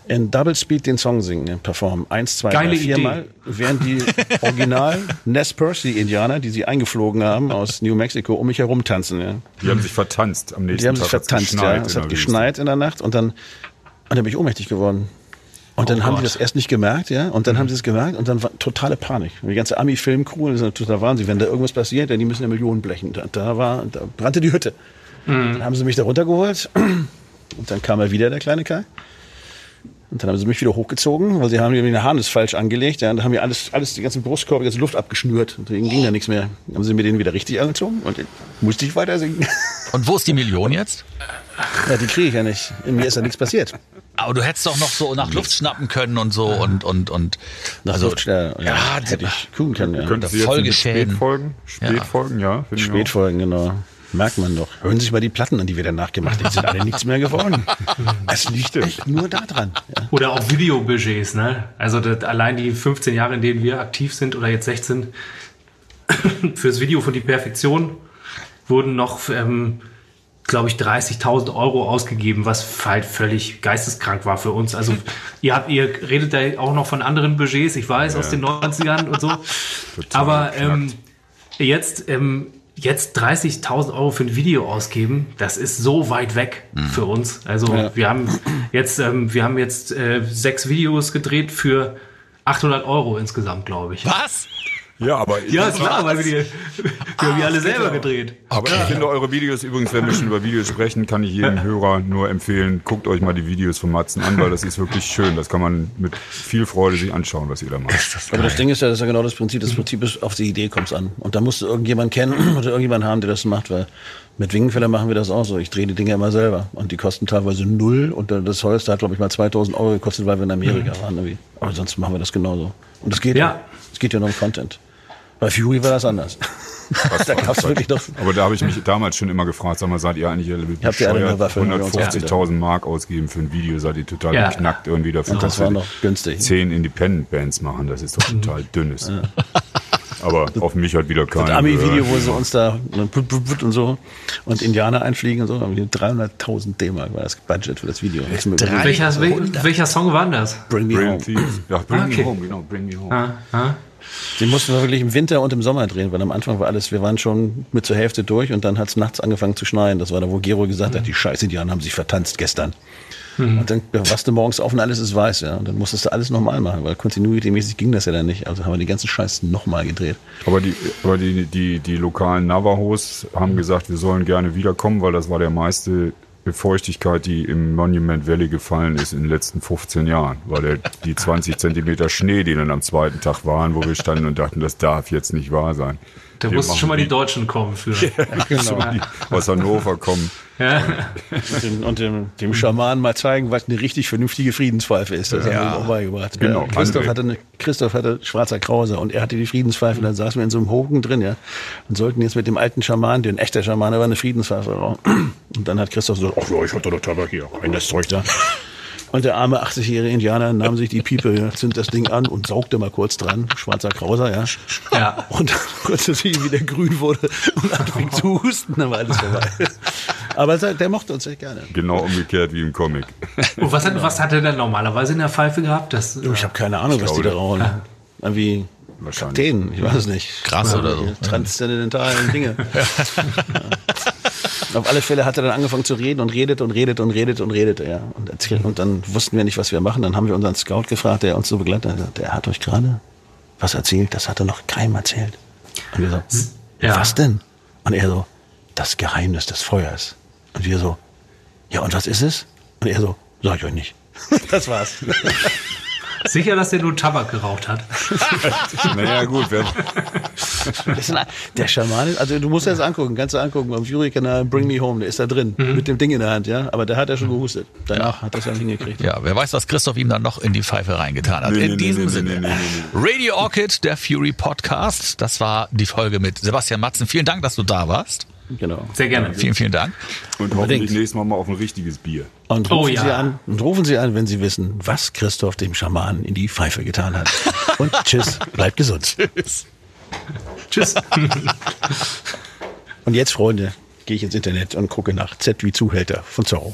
in Double Speed den Song singen, ja, performen. Eins, zwei, Geile drei, Idee. viermal. Während die Original Nez Percy-Indianer, die sie eingeflogen haben aus New Mexico, um mich herum tanzen, ja. Die haben sich vertanzt am nächsten Die haben sich Tag. hat's vertanzt, ja. Es hat geschneit in der Nacht und dann, und dann bin ich ohnmächtig geworden. Und dann Oh haben die Gott. das erst nicht gemerkt, ja. Und dann haben sie es gemerkt und dann war totale Panik. Die ganze Ami-Film-Crew, das ist total Wahnsinn. Wenn da irgendwas passiert, denn die müssen ja Millionen blechen. Da, da war, da brannte die Hütte. Dann haben sie mich da runtergeholt. Und dann kam er wieder, der kleine Kai. Und dann haben sie mich wieder hochgezogen, weil sie haben mir den Harnis falsch angelegt. Ja, und dann haben wir alles, alles, die ganzen Brustkorb, die ganze Luft abgeschnürt. Und deswegen ging da nichts mehr. Dann haben sie mir den wieder richtig angezogen und dann musste ich weiter singen. Und wo ist die Million jetzt? Ja, die kriege ich ja nicht. In mir ist ja nichts passiert. Aber du hättest doch noch so nach Luft schnappen können und so und und und Nach also Luft, ja, ja, ja, hätte ich tun können. Ja. Könntest du jetzt mit Folgeschäden. Spätfolgen? Spätfolgen, ja. auch. Spätfolgen, genau. Merkt man doch. Hören Sie sich mal die Platten an, die wir danach gemacht haben. Die sind alle nichts mehr geworden. Es liegt echt nur da dran. Ja. Oder auch Videobudgets, ne? Also das, allein die 15 Jahre, in denen wir aktiv sind oder jetzt 16, fürs Video von Die Perfektion wurden noch, ähm, glaube ich, 30.000 Euro ausgegeben, was halt völlig geisteskrank war für uns. Also ihr habt, ihr redet da auch noch von anderen Budgets, ich weiß, aus den 90ern und so. Aber ähm, jetzt, ähm, jetzt 30.000 Euro für ein Video ausgeben, das ist so weit weg für uns. Also Ja. wir haben jetzt, ähm, wir haben jetzt äh, sechs Videos gedreht für 800 Euro insgesamt, glaube ich. was? Ja, aber Ja, ist klar, weil wir die, wir haben die alle selber gedreht. Aber ich finde eure Videos übrigens, wenn wir schon über Videos sprechen, kann ich jedem Hörer nur empfehlen, guckt euch mal die Videos von Matzen an, weil das ist wirklich schön. Das kann man mit viel Freude sich anschauen, was ihr da macht. Aber das Ding ist ja, das ist ja genau das Prinzip. Das Prinzip ist, auf die Idee kommt an. Und da musst du irgendjemanden kennen oder irgendjemanden haben, der das macht, weil mit Wingenfeller machen wir das auch so. Ich drehe die Dinge immer selber. Und die kosten teilweise null. Und das Holster hat, glaube ich, mal 2000 Euro gekostet, weil wir in Amerika waren. Irgendwie. Aber sonst machen wir das genauso. Und es geht Ja. Es geht ja nur um Content. Bei Fury war das anders. da gab es wirklich noch Aber da habe ich mich damals schon immer gefragt, sag mal, seid ihr eigentlich alle Habt ihr eine? Waffe mit uns? 150.000 Mark ausgeben für ein Video, seid ihr total Ja. geknackt irgendwie dafür, Und das dass war wir noch günstig. zehn Independent-Bands machen. Das ist doch total dünnes. Aber auf mich hat wieder keiner Das Ami-Video, wo sie uns da und so und Indianer einfliegen und so. haben wir 300.000 D-Mark war das Budget für das Video. Welcher, wel, welcher Song war das? Bring me Bring, home. Ja, bring Okay. me home, genau, bring me home. Ah, ah. Den mussten wir wirklich im Winter und im Sommer drehen, weil am Anfang war alles, wir waren schon mit zur Hälfte durch und dann hat es nachts angefangen zu schneien. Das war da, wo Gero gesagt hat, die scheiß Indianer haben sich vertanzt gestern. Und dann wachst du morgens auf und alles ist weiß, ja. Und dann musstest du alles nochmal machen, weil continuity-mäßig ging das ja dann nicht. Also haben wir den ganzen Scheiß nochmal gedreht. Aber die, aber die, die, die lokalen Navajos haben gesagt, wir sollen gerne wiederkommen, weil das war der meiste Feuchtigkeit, die im Monument Valley gefallen ist in den letzten 15 Jahren. Weil der, die 20 Zentimeter Schnee, die dann am zweiten Tag waren, wo wir standen und dachten, das darf jetzt nicht wahr sein. Da Wir mussten schon mal die Deutschen kommen für. so die aus Hannover kommen. Ja. Und dem, und dem, dem Schamanen mal zeigen, was eine richtig vernünftige Friedenspfeife ist. Das haben wir ihm auch beigebracht. Genau. Ja, Christoph hatte, eine, Christoph hatte schwarzer Krause und er hatte die Friedenspfeife und dann saßen wir in so einem Hogen drin, ja. Und sollten jetzt mit dem alten Schaman, der ein echter Schamane war, eine Friedenspfeife rauchen. Und dann hat Christoph so, ach ja, ich hatte doch Tabak hier, rein das Zeug da. Und der arme 80-jährige Indianer nahm sich die Piepe, ja, zündet das Ding an und saugte mal kurz dran. Schwarzer Krauser, ja. Ja. Und dann kurz zu sehen, wie der grün wurde und anfing zu husten, dann war alles vorbei. Aber der, mochte uns echt gerne. Genau umgekehrt wie im Comic. Und was hat, was hat er denn normalerweise in der Pfeife gehabt? Das, Ich habe keine Ahnung, was die da rauchen. Irgendwie Wahrscheinlich. Kakteen, ich weiß es nicht. Krass oder so. Transzendentalen Dinge. Auf alle Fälle hat er dann angefangen zu reden und redet und redet und redet und redet, ja. Und, erzählt, und dann wussten wir nicht, was wir machen. Dann haben wir unseren Scout gefragt, der uns so begleitet hat. Der hat euch gerade was erzählt, das hat er noch keinem erzählt. Und wir so, Ja. was denn? Und er so, das Geheimnis des Feuers. Und wir so, ja, und was ist es? Und er so, sag ich euch nicht. Das war's. Sicher, dass der nur Tabak geraucht hat. Naja, gut, der Schamane, also du musst dir das angucken, kannst du angucken, am Fury-Kanal Bring Me Home, der ist da drin, mit dem Ding in der Hand, ja. Aber der hat ja schon gehustet. Danach hat er es ja hingekriegt. Ja, wer weiß, was Christoph ihm dann noch in die Pfeife reingetan hat. Nee, in nee, diesem nee, Sinne. nee, nee, nee, Radio Orchid, der Fury Podcast. Das war die Folge mit Sebastian Matzen. Vielen Dank, dass du da warst. Genau. Sehr gerne. Vielen, vielen Dank. und hoffentlich nächstes Mal mal auf ein richtiges Bier. Und Oh rufen ja. Sie an, und rufen Sie an, wenn Sie wissen, was Christoph dem Schamanen in die Pfeife getan hat. Und tschüss, bleibt gesund. Tschüss. Und jetzt, Freunde, gehe ich ins Internet und gucke nach Z wie Zuhälter von Zorro.